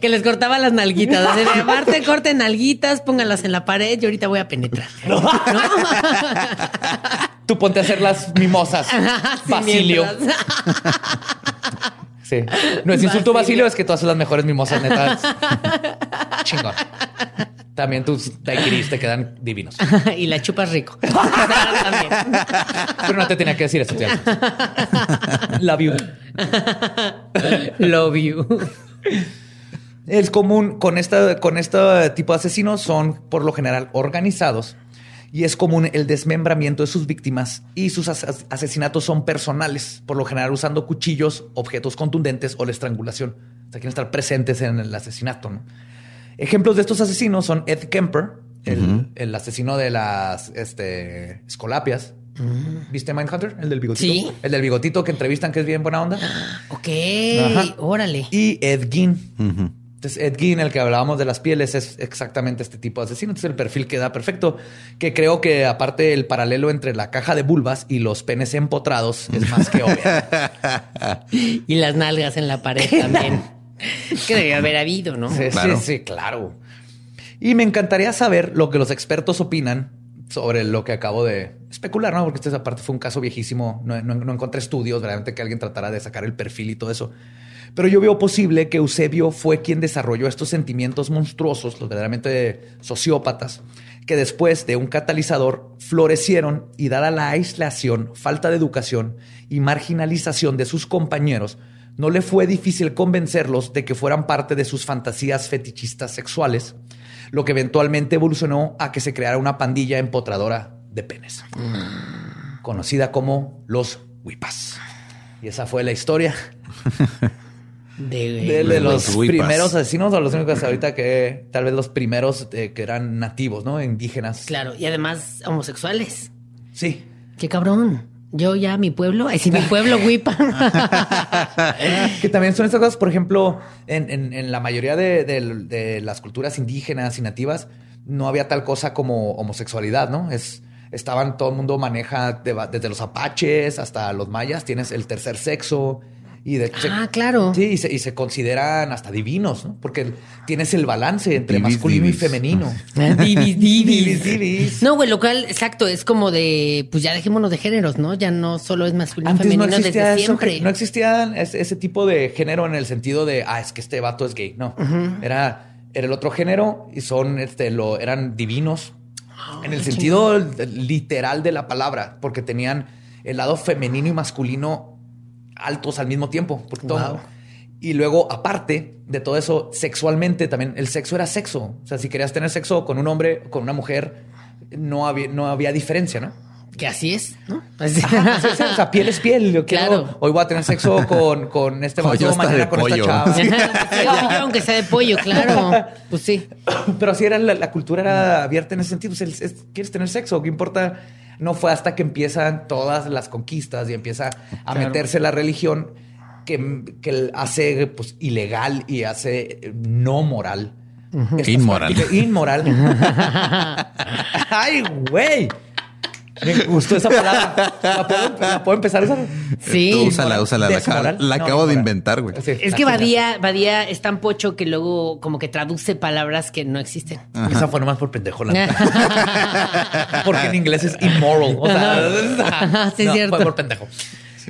que les cortaba las nalguitas. Así de, aparte, corten nalguitas, pónganlas en la pared y ahorita voy a penetrar. ¿No? tú ponte a hacer las mimosas. Sí, Basilio. mientras- Sí. No es insulto, Basilio. Es que tú haces las mejores mimosas, netas. Chingón. También tus daiquiris te quedan divinos. y la chupas rico. Pero no te tenía que decir eso, tía. Love you. Love you. Es común con esta, con este tipo de asesinos son por lo general organizados y es común el desmembramiento de sus víctimas y sus as- asesinatos son personales, por lo general usando cuchillos, objetos contundentes o la estrangulación. O sea, quieren estar presentes en el asesinato. ¿no? Ejemplos de estos asesinos son Ed Kemper, el, el asesino de las este, escolapias. ¿Viste Mindhunter? El del bigotito. Sí. El del bigotito que entrevistan, que es bien buena onda. Ok, Ajá. órale. Y Ed Gein. Ujú. Entonces, Ed Gein, el que hablábamos de las pieles, es exactamente este tipo de asesino. Entonces, el perfil queda perfecto. Que creo que, aparte, el paralelo entre la caja de vulvas y los penes empotrados es más que obvio. Y las nalgas en la pared también. que debe haber habido, ¿no? Sí, Claro. sí, sí, claro. Y me encantaría saber lo que los expertos opinan sobre lo que acabo de especular, ¿no? Porque este aparte fue un caso viejísimo. No, no- no encontré estudios, realmente que alguien tratara de sacar el perfil y todo eso. Pero yo veo posible que Eusebio fue quien desarrolló estos sentimientos monstruosos, los verdaderamente sociópatas, que después de un catalizador florecieron y dada la aislación, falta de educación y marginalización de sus compañeros, no le fue difícil convencerlos de que fueran parte de sus fantasías fetichistas sexuales, lo que eventualmente evolucionó a que se creara una pandilla empotradora de penes, conocida como los Wipas. Y esa fue la historia De, de, de los primeros asesinos o los únicos ahorita que tal vez los primeros eh, que eran nativos, ¿no? Indígenas. Claro, y además homosexuales. Sí. Qué cabrón. Yo ya mi pueblo, sí, mi pueblo Wipa. que también son estas cosas, por ejemplo, en, en- en la mayoría de, de- de las culturas indígenas y nativas, no había tal cosa como homosexualidad, ¿no? Es, estaban, todo el mundo maneja de- desde los apaches hasta los mayas, tienes el tercer sexo, Y de Ah, claro. Sí, y se, y se consideran hasta divinos, ¿no? Porque tienes el balance entre Divis, masculino divis. y femenino. Ah, Divis, divis. Divis, divis. No, güey, lo cual, exacto, es como de, pues ya dejémonos de géneros, ¿no? Ya no solo es masculino y Antes no femenino existía desde eso, siempre. no existía ese, ese tipo de género en el sentido de, ah, es que este vato es gay. No, era, era el otro género y son, este, lo, eran divinos Ah, en el sentido literal de la palabra, porque tenían el lado femenino y masculino altos al mismo tiempo. porque todo-. Y luego, aparte de todo eso, sexualmente también, el sexo era sexo. O sea, si querías tener sexo con un hombre, con una mujer, no había, no había diferencia, ¿no? Que así es, ¿no? Así- Ajá, sí, o sea, piel es piel. Yo quiero- Claro. hoy voy a tener sexo con, con este vato, mañana de con pollo. esta chava. Sí, aunque sea de pollo, claro. Pues sí. Pero así era la, la cultura era abierta en ese sentido. Pues, el- es- ¿Quieres tener sexo? ¿Qué importa? No fue hasta que empiezan todas las conquistas y empieza a Claro. meterse la religión que, que hace pues, ilegal y hace eh, no moral. Inmoral. Inmoral. Ay, güey. Me gustó esa palabra. ¿La puedo, la puedo empezar a usar? Sí. Tú úsala, úsala. La, Desmoral. la No, acabo de inventar, güey. Sí, Es que. Badía, Badía es tan pocho que luego como que traduce palabras que no existen. Esa fue nomás por pendejo. la. Porque en inglés es immoral. O sea, Ajá, sí, es no, cierto. Fue por pendejo.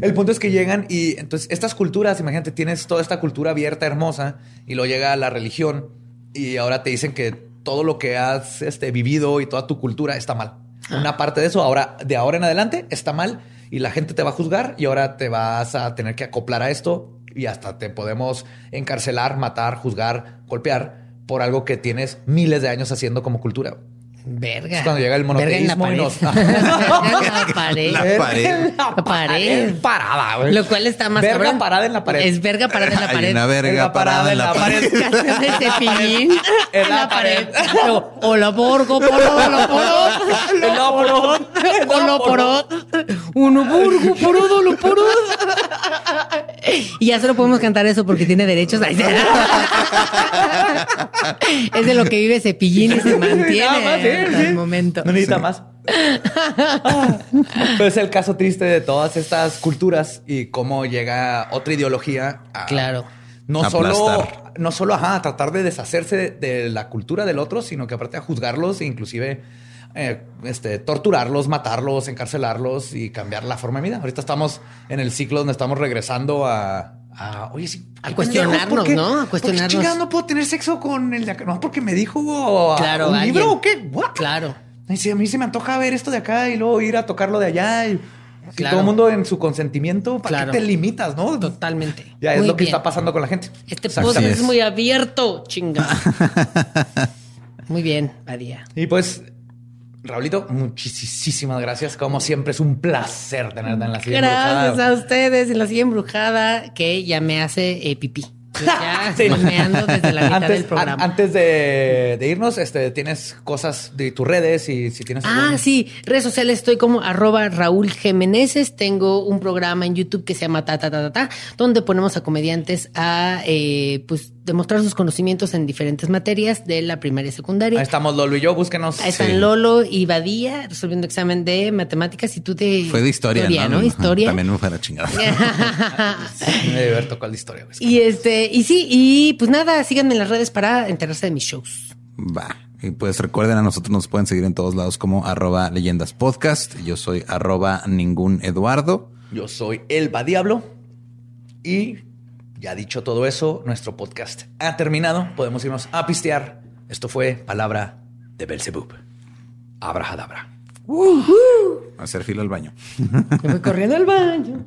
El punto es que llegan y entonces estas culturas, imagínate, tienes toda esta cultura abierta, hermosa, y luego llega la religión y ahora te dicen que todo lo que has este, vivido y toda tu cultura está mal. Una parte de eso, ahora, de ahora en adelante, está mal y la gente te va a juzgar y ahora te vas a tener que acoplar a esto y hasta te podemos encarcelar, matar, juzgar, golpear por algo que tienes miles de años haciendo como cultura. Verga. Es cuando llega el Verga en la monoteísmo y pared. nos- Verga en la pared. La pared. La La pared. Parada, güey. Lo cual está más Verga cabrón. parada en la pared. Es verga parada en la Hay pared. una verga parada en la pared. Canción de Cepillín En la pared. Hola porco, poro, hola porot. Hola, porot. Hola porot. Uno burgo, porot, hola porot. Y ya solo podemos cantar eso porque tiene derechos. Es de lo que vive Cepillín y se mantiene más, sí, hasta sí. el momento. No necesita más. Ah, Pero es el caso triste de todas estas culturas y cómo llega otra ideología a Claro. no solo, no solo ajá, a tratar de deshacerse de, de la cultura del otro, sino que aparte a juzgarlos e inclusive eh, este, torturarlos, matarlos, encarcelarlos y cambiar la forma de vida. Ahorita estamos en el ciclo donde estamos regresando a, a, oye, sí, A qué cuestionarnos, pendejos, ¿por qué- ¿no? A por qué cuestionarnos. no puedo tener sexo con el de acá? No, porque me dijo Claro, un alguien. libro o qué? What? Claro. Ay, sí, a mí se me antoja ver esto de acá y luego ir a tocarlo de allá. Y, si Claro. todo el mundo en su consentimiento, ¿para Claro. qué te limitas, no? Totalmente. Ya es Muy lo que bien. está pasando con la gente. Este podcast es. muy abierto, chinga. muy bien, Badía. Y pues, Raulito, muchísimas gracias. Como siempre, es un placer tenerte en la silla. Gracias embrujada. a ustedes en la silla embrujada que ya me hace eh, pipí. Ya Sí. desde la mitad antes, del programa. an- antes de, de irnos, este, tienes cosas de tus redes y si tienes Ah, algún- sí, redes sociales estoy como arroba Raúl Jiménez. Tengo un programa en YouTube que se llama Ta Ta Ta Ta, Ta, donde ponemos a comediantes a eh, pues demostrar sus conocimientos en diferentes materias de la primaria y secundaria. Ahí estamos Lolo y yo, búsquenos. Ahí están Sí. Lolo y Badía resolviendo examen de matemáticas y tú de Fue de historia, ¿no? Historia. También me fue a la chingada. Me debe haber tocado la historia. y este, y sí, y pues nada, síganme en las redes para enterarse de mis shows. Va. Y pues recuerden, a nosotros nos pueden seguir en todos lados como arroba leyendas podcast. Yo soy arroba ningún Eduardo. Yo soy Elba Diablo y ya dicho todo eso, nuestro podcast ha terminado. Podemos irnos a pistear. Esto fue Palabra de Belzebub. Abrahadabra. Hacer fila al baño. Me voy corriendo al baño.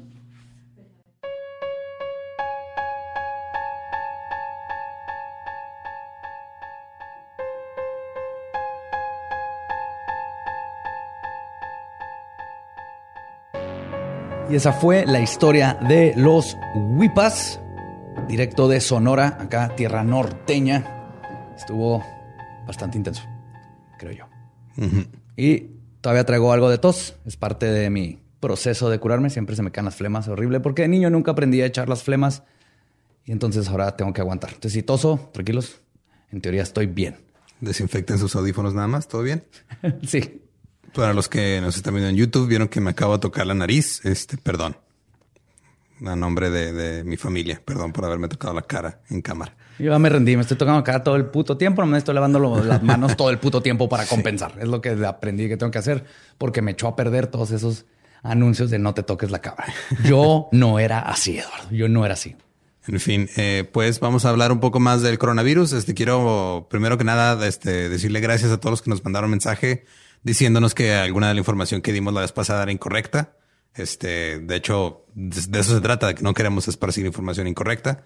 Y esa fue la historia de los Huipas, directo de Sonora, acá, tierra norteña. Estuvo bastante intenso, creo yo. Y todavía traigo algo de tos, es parte de mi proceso de curarme. Siempre se me caen las flemas, horrible, porque de niño nunca aprendí a echar las flemas y entonces ahora tengo que aguantar. Entonces, si toso, tranquilos, en teoría estoy bien. Desinfecten sus audífonos nada más. ¿Todo bien? sí. Para los que nos están viendo en YouTube, vieron que me acabo de tocar la nariz. Este, perdón. A nombre de, mi familia. Perdón por haberme tocado la cara en cámara. Yo ya me rendí, me estoy tocando la cara todo el puto tiempo, no me estoy lavando las manos todo el puto tiempo para compensar. Es lo que aprendí que tengo que hacer porque me echó a perder todos esos anuncios de no te toques la cámara. Yo no era así, Eduardo. Yo no era así. En fin, eh, pues vamos a hablar un poco más del coronavirus. Este quiero primero que nada este, decirle gracias a todos los que nos mandaron mensaje diciéndonos que alguna de la información que dimos la vez pasada era incorrecta. Este, de hecho, de eso se trata, de que no queremos esparcir información incorrecta.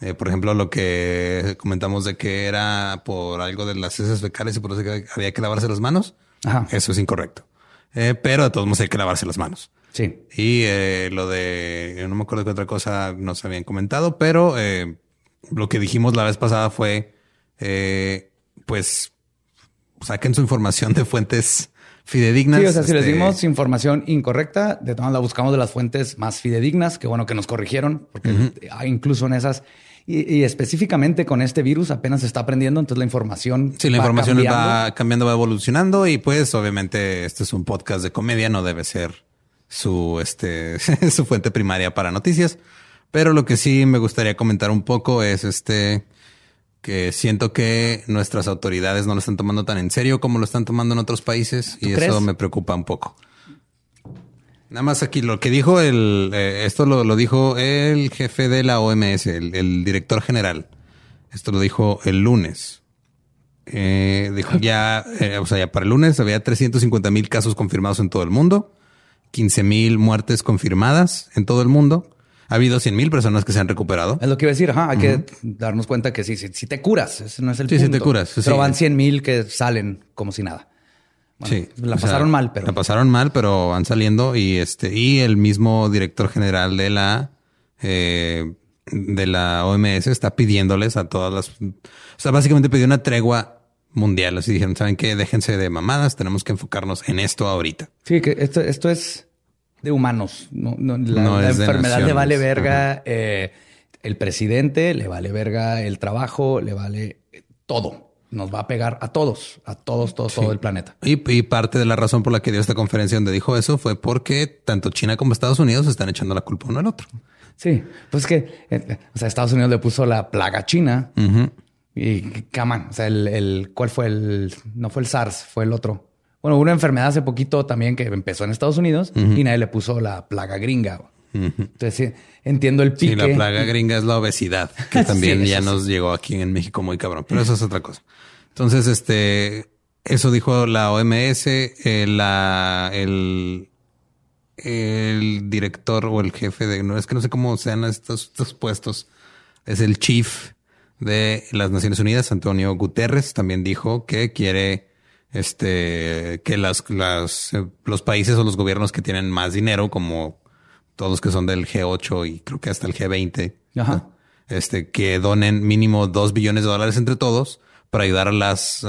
Eh, por ejemplo, lo que comentamos de que era por algo de las heces fecales y por eso que había que lavarse las manos. Eso es incorrecto. Eh, pero de todos modos hay que lavarse las manos. Sí. Y eh, lo de, no me acuerdo qué otra cosa nos habían comentado, pero lo que dijimos la vez pasada fue, pues, saquen su información de fuentes fidedignas. Sí, o sea, si les este, dimos información incorrecta, de todas la buscamos de las fuentes más fidedignas, que bueno que nos corrigieron, porque incluso en esas y, específicamente con este virus apenas se está aprendiendo, entonces la información. Sí, la información va cambiando, va evolucionando y pues obviamente este es un podcast de comedia, no debe ser su, este, su fuente primaria para noticias. Pero lo que sí me gustaría comentar un poco es este, que siento que nuestras autoridades no lo están tomando tan en serio como lo están tomando en otros países y eso me preocupa un poco. Nada más aquí lo que dijo el, eh, esto lo, dijo el jefe de la OMS, el, director general. Esto lo dijo el lunes. Eh, dijo ya, eh, o sea, ya para el lunes había 350 mil casos confirmados en todo el mundo, 15 mil muertes confirmadas en todo el mundo ha habido 100 mil personas que se han recuperado. Es lo que iba a decir. Ajá, hay que darnos cuenta que sí, si te curas, ese no es el sí, punto. Sí, te curas. Pero van 100 mil que salen como si nada. sí, la pasaron mal, pero la pasaron mal, pero van saliendo y este y el mismo director general de la eh, de la OMS está pidiéndoles a todas las, o sea, básicamente pidió una tregua mundial. Así dijeron, saben qué, déjense de mamadas, tenemos que enfocarnos en esto ahorita. Sí, que esto, esto es de humanos. No, la, enfermedad le vale verga. Eh, el presidente le vale verga el trabajo, le vale todo. Nos va a pegar a todos, a todos, todos, todo el planeta. Y, parte de la razón por la que dio esta conferencia donde dijo eso fue porque tanto China como Estados Unidos están echando la culpa uno al otro. Sí, pues que, eh, o sea, Estados Unidos le puso la plaga china y caman. O sea, el, el, ¿cuál fue el? No fue el SARS, fue el otro. Bueno, una enfermedad hace poquito también que empezó en Estados Unidos y nadie le puso la plaga gringa. Entonces entiendo el pique. Sí, la plaga gringa es la obesidad, que también ya nos llegó aquí en México muy cabrón, pero eso es otra cosa. Entonces, este, eso dijo la OMS, eh, la, el, el director o el jefe de, no es que no sé cómo sean estos, estos puestos, es el chief de las Naciones Unidas, Antonio Guterres, también dijo que quiere este, que las, las, eh, los países o los gobiernos que tienen más dinero, como todos que son del G8 y creo que hasta el G20, este, que donen mínimo dos billones de dólares entre todos para ayudar a las,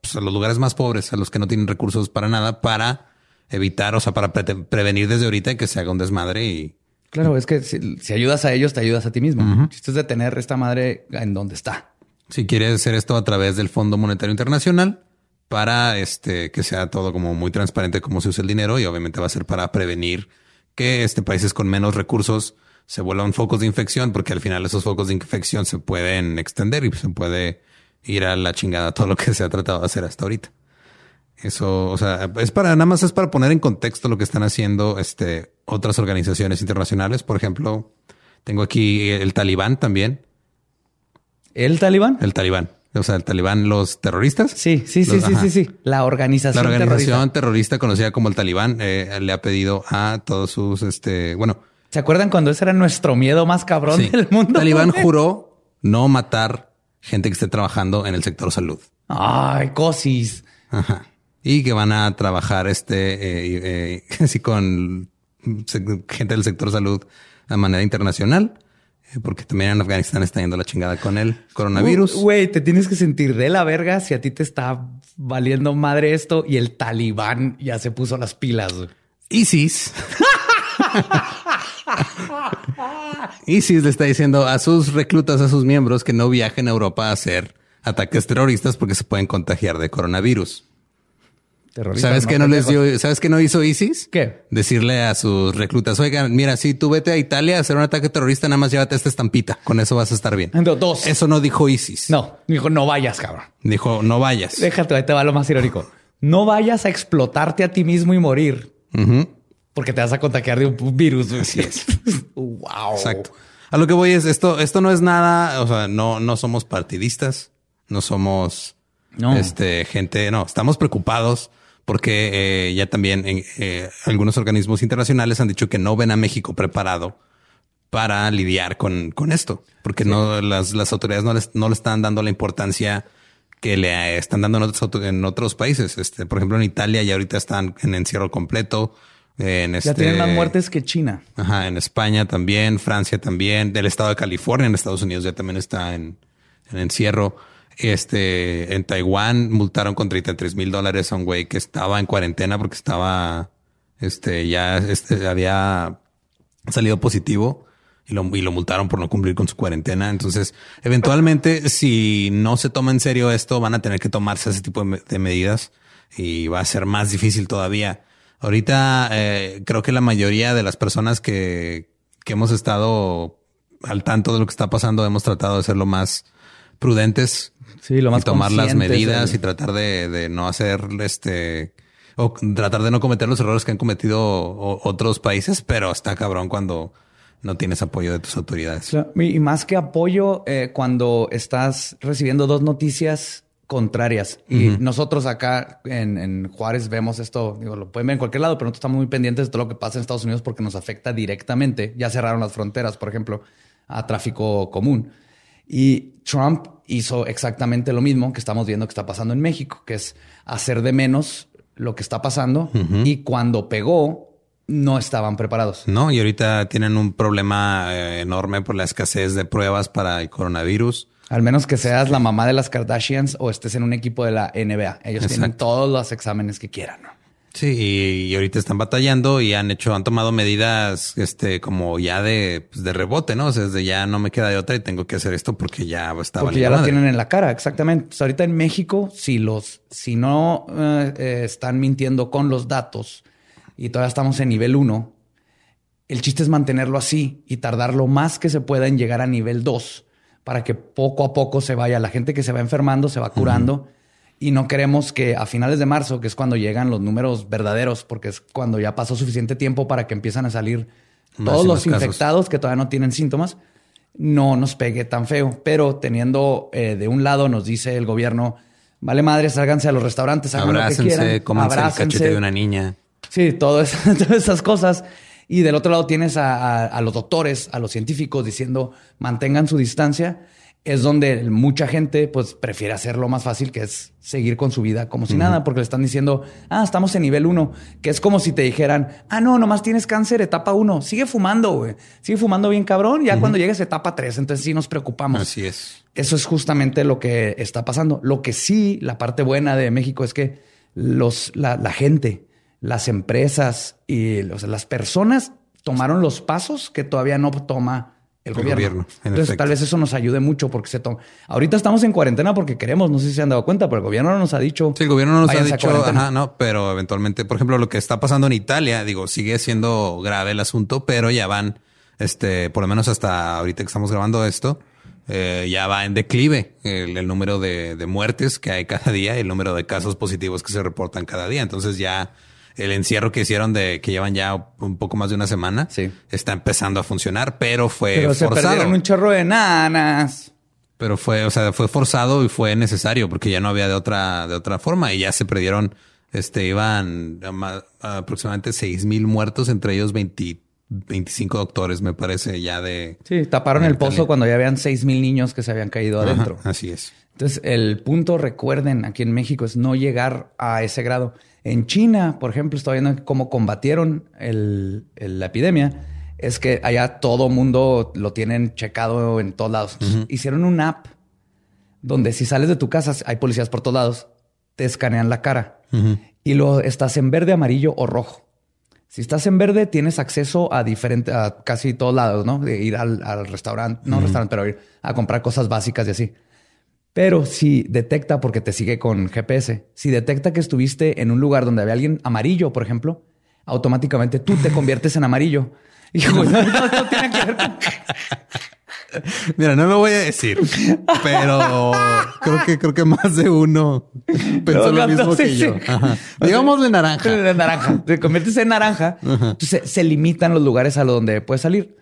pues, a los lugares más pobres, a los que no tienen recursos para nada, para evitar, o sea, para prevenir desde ahorita que se haga un desmadre y Claro, es que si, ayudas a ellos, te ayudas a ti mismo. Esto es de tener esta madre en donde está. Si quieres hacer esto a través del Fondo Monetario Internacional, para este que sea todo como muy transparente cómo se usa el dinero y obviamente va a ser para prevenir que este países con menos recursos se vuelvan focos de infección porque al final esos focos de infección se pueden extender y se puede ir a la chingada todo lo que se ha tratado de hacer hasta ahorita. Eso, o sea, es para nada más es para poner en contexto lo que están haciendo este otras organizaciones internacionales. Por ejemplo, tengo aquí el Talibán también. ¿El Talibán? El Talibán. O sea, el talibán, los terroristas. Sí, sí, sí, sí, sí, sí. La organización. La organización terrorista, conocida como el talibán eh, le ha pedido a todos sus, este, bueno. ¿Se acuerdan cuando ese era nuestro miedo más cabrón del mundo? El talibán juró no matar gente que esté trabajando en el sector salud. Ay, cosis. Ajá. Y que van a trabajar este, eh, eh, así con gente del sector salud de manera internacional porque también en Afganistán está yendo la chingada con el coronavirus. Güey, te tienes que sentir de la verga si a ti te está valiendo madre esto y el talibán ya se puso las pilas. ISIS. ISIS le está diciendo a sus reclutas, a sus miembros que no viajen a Europa a hacer ataques terroristas porque se pueden contagiar de coronavirus. Terrorista. ¿Sabes qué no les dio? ¿Sabes qué no hizo ISIS? ¿Qué? Decirle a sus reclutas, oigan, mira, si tú vete a Italia a hacer un ataque terrorista, nada más llévate esta estampita. Con eso vas a estar bien. Dos. Eso no dijo ISIS. No, dijo, no vayas, cabrón. Dijo, no vayas. Déjate, ahí te va lo más irónico. No vayas a explotarte a ti mismo y morir. Porque te vas a contagiar de un virus. Así es. wow. Exacto. A lo que voy es esto, esto no es nada, o sea, no, no somos partidistas, no somos No. este gente, no, estamos preocupados porque eh, ya también eh, algunos organismos internacionales han dicho que no ven a México preparado para lidiar con, con esto, porque no las, las autoridades no, les, no le están dando la importancia que le están dando en otros, en otros países. Este, por ejemplo, en Italia ya ahorita están en encierro completo. En Ya este, tienen más muertes que China. Ajá, en España también, Francia también, del estado de California, en Estados Unidos ya también está en, en encierro. Este, en Taiwán multaron con 33 mil dólares a un güey que estaba en cuarentena porque estaba, este, ya este, había salido positivo y lo, y lo multaron por no cumplir con su cuarentena. Entonces, eventualmente, si no se toma en serio esto, van a tener que tomarse ese tipo de, me- de medidas y va a ser más difícil todavía. Ahorita, eh, creo que la mayoría de las personas que, que hemos estado al tanto de lo que está pasando, hemos tratado de ser lo más prudentes Sí, lo más y tomar las medidas del- y tratar de, de no hacer este o tratar de no cometer los errores que han cometido otros países, pero está cabrón cuando no tienes apoyo de tus autoridades. Y más que apoyo, eh, cuando estás recibiendo dos noticias contrarias. Y nosotros acá en, en Juárez vemos esto, digo, lo pueden ver en cualquier lado, pero nosotros estamos muy pendientes de todo lo que pasa en Estados Unidos porque nos afecta directamente. Ya cerraron las fronteras, por ejemplo, a tráfico común. Y Trump hizo exactamente lo mismo que estamos viendo que está pasando en México, que es hacer de menos lo que está pasando. Y cuando pegó, no estaban preparados. No, y ahorita tienen un problema eh, enorme por la escasez de pruebas para el coronavirus. Al menos que seas la mamá de las Kardashians o estés en un equipo de la NBA. Ellos tienen todos los exámenes que quieran. ¿no? Sí, y, y ahorita están batallando y han hecho, han tomado medidas, este, como ya de, pues, de rebote, ¿no? O sea, desde ya no me queda de otra y tengo que hacer esto porque ya está Porque ya la madre. tienen en la cara, exactamente. Pues ahorita en México, si los, si no eh, eh, están mintiendo con los datos y todavía estamos en nivel 1, el chiste es mantenerlo así y tardar lo más que se pueda en llegar a nivel 2 para que poco a poco se vaya. La gente que se va enfermando se va curando y no queremos que a finales de marzo, que es cuando llegan los números verdaderos, porque es cuando ya pasó suficiente tiempo para que empiezan a salir Más todos los casos. infectados que todavía no tienen síntomas, no nos pegue tan feo. Pero teniendo eh, de un lado nos dice el gobierno, vale madre, sálganse a los restaurantes, hagan lo que Abrácense, quieran, cómanse el abrácense. cachete de una niña. Sí, todo eso- todas esas cosas. Y del otro lado tienes a, a- a los doctores, a los científicos diciendo mantengan su distancia. Es donde mucha gente pues prefiere hacerlo más fácil, que es seguir con su vida como si nada, porque le están diciendo, ah, estamos en nivel uno, que es como si te dijeran, ah, no, nomás tienes cáncer, etapa uno, sigue fumando, güey, sigue fumando bien cabrón, ya cuando llegues a etapa tres, entonces sí nos preocupamos. Así es. Eso es justamente lo que está pasando. Lo que sí, la parte buena de México es que los, la, la gente, las empresas y las personas tomaron los pasos que todavía no toma el, El gobierno. gobierno, en Entonces, efecto. tal vez eso nos ayude mucho porque se toma. Ahorita estamos en cuarentena porque queremos, no sé si se han dado cuenta, pero el gobierno no nos ha dicho. Sí, el gobierno no nos ha "Váyanse a dicho, cuarentena". ajá, no, pero eventualmente, por ejemplo, lo que está pasando en Italia, digo, sigue siendo grave el asunto, pero ya van, este, por lo menos hasta ahorita que estamos grabando esto, eh, ya va en declive el, el número de, de muertes que hay cada día y el número de casos positivos que se reportan cada día. Entonces ya el encierro que hicieron de que llevan ya un poco más de una semana Sí. está empezando a funcionar, pero fue Pero se forzado. perdieron un chorro de nanas. Pero fue, o sea, fue forzado y fue necesario porque ya no había de otra, de otra forma y ya se perdieron, este, iban a aproximadamente seis mil muertos, entre ellos 20 25 doctores, me parece, ya de... Sí, taparon de el pozo cuando ya habían seis mil niños que se habían caído Ajá, adentro. así es. Entonces, el punto, recuerden, aquí en México es no llegar a ese grado. En China, por ejemplo, estoy viendo cómo combatieron el- el- la epidemia. Es que allá todo mundo lo tienen checado en todos lados. Hicieron una app donde si sales de tu casa, hay policías por todos lados, te escanean la cara y lo estás en verde, amarillo o rojo. Si estás en verde, tienes acceso a diferentes, a casi todos lados, ¿no? De ir al, al restaurante, no restaurante, pero ir a comprar cosas básicas y así. Pero si detecta, porque te sigue con GPS, si detecta que estuviste en un lugar donde había alguien amarillo, por ejemplo, automáticamente tú te conviertes en amarillo. Y no, tiene que ver con... Mira, no lo voy a decir, pero creo que creo que más de uno pensó lo mismo que yo. Digamos de naranja. De naranja. Te conviertes en naranja. Entonces se, limitan los lugares a donde puedes salir.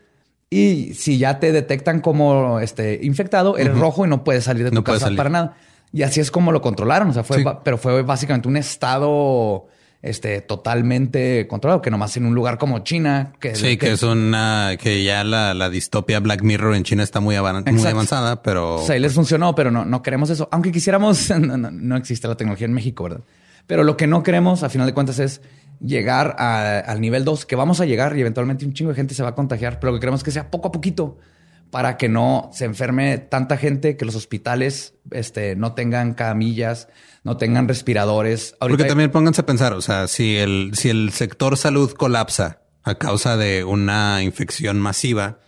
Y si ya te detectan como este infectado, eres rojo y no puedes salir de tu casa para nada. Y así es como lo controlaron. O sea, fue, pero fue básicamente un estado este, totalmente controlado, que nomás en un lugar como China. Que, sí, que, es una, que ya la, distopia Black Mirror en China está muy, avanzada, pero... O sea, les funcionó, pero no, no queremos eso. Aunque quisiéramos, no, existe la tecnología en México, ¿verdad? Pero lo que no queremos, a final de cuentas, es llegar al nivel 2, que vamos a llegar y eventualmente un chingo de gente se va a contagiar, pero lo que queremos es que sea poco a poquito para que no se enferme tanta gente, que los hospitales este, no tengan camillas, no tengan respiradores. Porque también pónganse a pensar, o sea, si el, si el sector salud colapsa a causa de una infección masiva,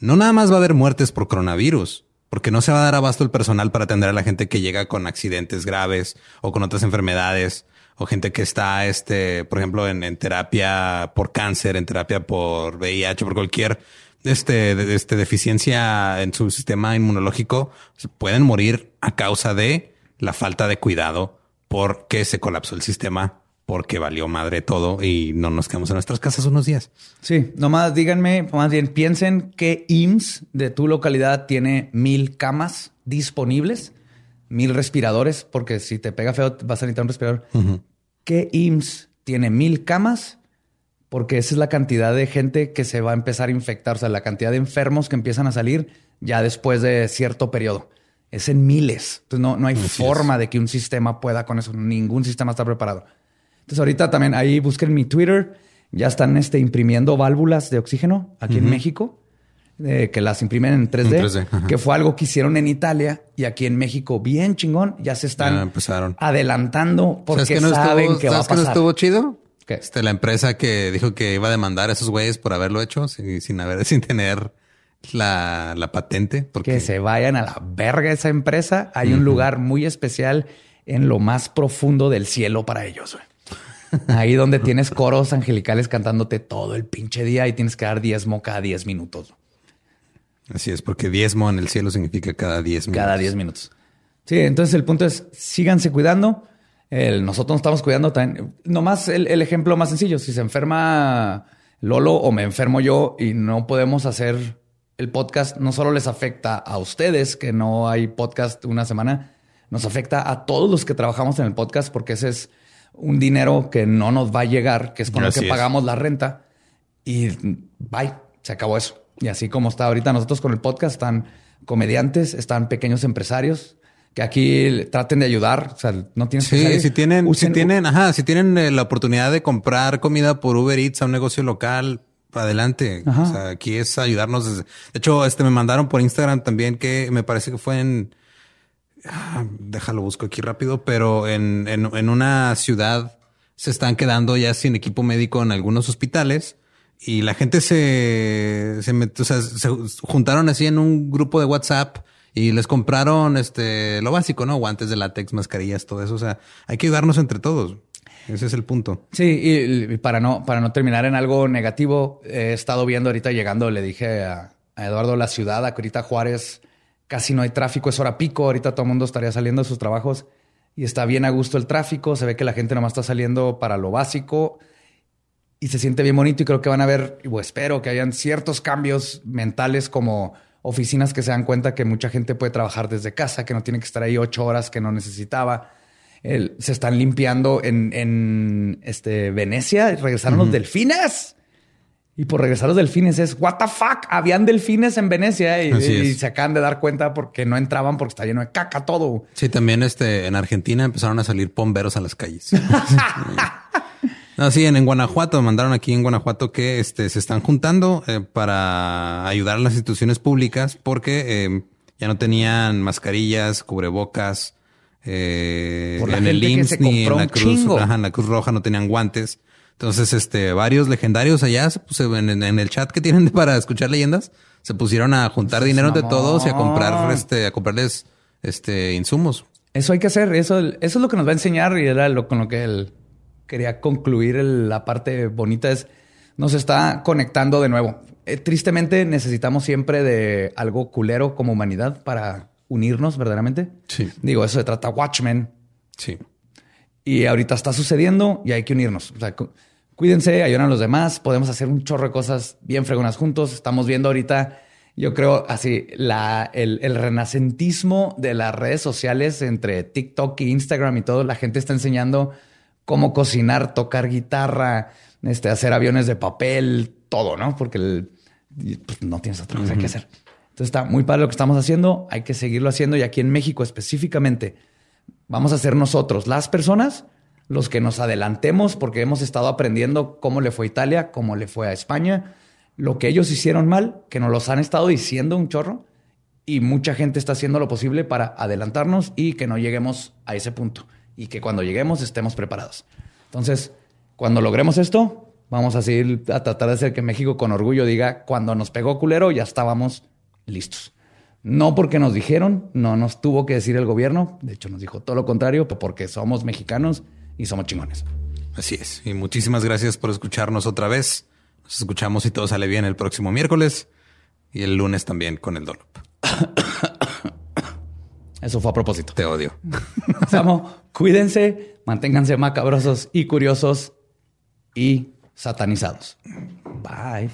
no nada más va a haber muertes por coronavirus, porque no se va a dar abasto el personal para atender a la gente que llega con accidentes graves o con otras enfermedades o gente que está, este, por ejemplo, en, en terapia por cáncer, en terapia por VIH, por cualquier este, este, deficiencia en su sistema inmunológico pueden morir a causa de la falta de cuidado porque se colapsó el sistema, porque valió madre todo y no nos quedamos en nuestras casas unos días. Sí, nomás díganme, más bien piensen que IMSS de tu localidad tiene mil camas disponibles, mil respiradores, porque si te pega feo vas a necesitar un respirador. ¿Qué IMSS tiene mil camas porque esa es la cantidad de gente que se va a empezar a infectar, o sea, la cantidad de enfermos que empiezan a salir ya después de cierto periodo. Es en miles. Entonces no, no hay forma de que un sistema pueda con eso. Ningún sistema está preparado. Entonces ahorita también ahí busquen mi Twitter. Ya están este, imprimiendo válvulas de oxígeno aquí en México, eh, que las imprimen en 3D, que fue algo que hicieron en Italia y aquí en México bien chingón. Ya se están adelantando porque saben que va a pasar. que no estuvo chido? Este, la empresa que dijo que iba a demandar a esos güeyes por haberlo hecho sin, haber, sin tener la, patente. Porque... Que se vayan a la verga esa empresa. Hay un lugar muy especial en lo más profundo del cielo para ellos. Ahí donde tienes coros angelicales cantándote todo el pinche día y tienes que dar diezmo cada diez minutos. Así es, porque diezmo en el cielo significa cada diez minutos. Cada diez minutos. Sí, entonces el punto es síganse cuidando nosotros nos estamos cuidando también. Nomás el, el ejemplo más sencillo. Si se enferma Lolo o me enfermo yo y no podemos hacer el podcast, no solo les afecta a ustedes que no hay podcast una semana, nos afecta a todos los que trabajamos en el podcast porque ese es un dinero que no nos va a llegar, que es con lo que pagamos la renta y bye, se acabó eso. Y así como está ahorita nosotros con el podcast, están comediantes, están pequeños empresarios, que aquí traten de ayudar. O sea, no tienes sí, que si tienen, si tienen, ajá, si tienen eh, la oportunidad de comprar comida por Uber Eats a un negocio local, adelante. O sea, aquí es ayudarnos. De hecho, este me mandaron por Instagram también que me parece que fue en, ah, déjalo busco aquí rápido, pero en, en, en una ciudad se están quedando ya sin equipo médico en algunos hospitales y la gente se, se, o sea, se juntaron así en un grupo de WhatsApp y les compraron este lo básico, ¿no? Guantes de látex, mascarillas, todo eso. O sea, hay que ayudarnos entre todos. Ese es el punto. Sí, y, para no, para no terminar en algo negativo, he estado viendo ahorita llegando, le dije a, Eduardo la ciudad, a ahorita Juárez, casi no hay tráfico, es hora pico, ahorita todo el mundo estaría saliendo de sus trabajos y está bien a gusto el tráfico, se ve que la gente nomás está saliendo para lo básico y se siente bien bonito y creo que van a ver, o espero que hayan ciertos cambios mentales como oficinas que se dan cuenta que mucha gente puede trabajar desde casa, que no tiene que estar ahí ocho horas que no necesitaba. se están limpiando en, este, Venecia, regresaron los delfines. Y por regresar los delfines es, what the fuck, habían delfines en Venecia y, se acaban de dar cuenta porque no entraban porque está lleno de caca todo. Sí, también este, en Argentina empezaron a salir pomberos a las calles. No, sí, en, Guanajuato, mandaron aquí en Guanajuato que este, se están juntando eh, para ayudar a las instituciones públicas porque eh, ya no tenían mascarillas, cubrebocas, eh, en el IMSS ni en la, Cruz, en la Cruz Roja no tenían guantes. Entonces, este, varios legendarios allá se en, el chat que tienen para escuchar leyendas, se pusieron a juntar dinero de todos y a comprar, este, a comprarles este, insumos. Eso hay que hacer, eso, eso es lo que nos va a enseñar y era lo con lo que él quería concluir la parte bonita es nos está conectando de nuevo. Eh, tristemente necesitamos siempre de algo culero como humanidad para unirnos verdaderamente. Sí. Digo, eso se trata Watchmen. Sí. Y ahorita está sucediendo y hay que unirnos. O sea, cuídense, ayuden a los demás. Podemos hacer un chorro de cosas bien fregonas juntos. Estamos viendo ahorita, yo creo, así, la, el, el renacentismo de las redes sociales entre TikTok e Instagram y todo. La gente está enseñando cómo cocinar, tocar guitarra, este, hacer aviones de papel, todo, ¿no? Porque pues, no tienes otra cosa que hacer. Entonces está muy padre lo que estamos haciendo, hay que seguirlo haciendo y aquí en México específicamente vamos a ser nosotros, las personas, los que nos adelantemos porque hemos estado aprendiendo cómo le fue a Italia, cómo le fue a España, lo que ellos hicieron mal, que nos los han estado diciendo un chorro y mucha gente está haciendo lo posible para adelantarnos y que no lleguemos a ese punto y que cuando lleguemos estemos preparados. Entonces, cuando logremos esto, vamos a seguir a tratar de hacer que México con orgullo diga, cuando nos pegó culero ya estábamos listos. No porque nos dijeron, no nos tuvo que decir el gobierno, de hecho nos dijo todo lo contrario, porque somos mexicanos y somos chingones. Así es. Y muchísimas gracias por escucharnos otra vez. Nos escuchamos y todo sale bien el próximo miércoles y el lunes también con el Dolop. Eso fue a propósito. Te odio. Samo, cuídense, manténganse macabrosos y curiosos y satanizados. Bye.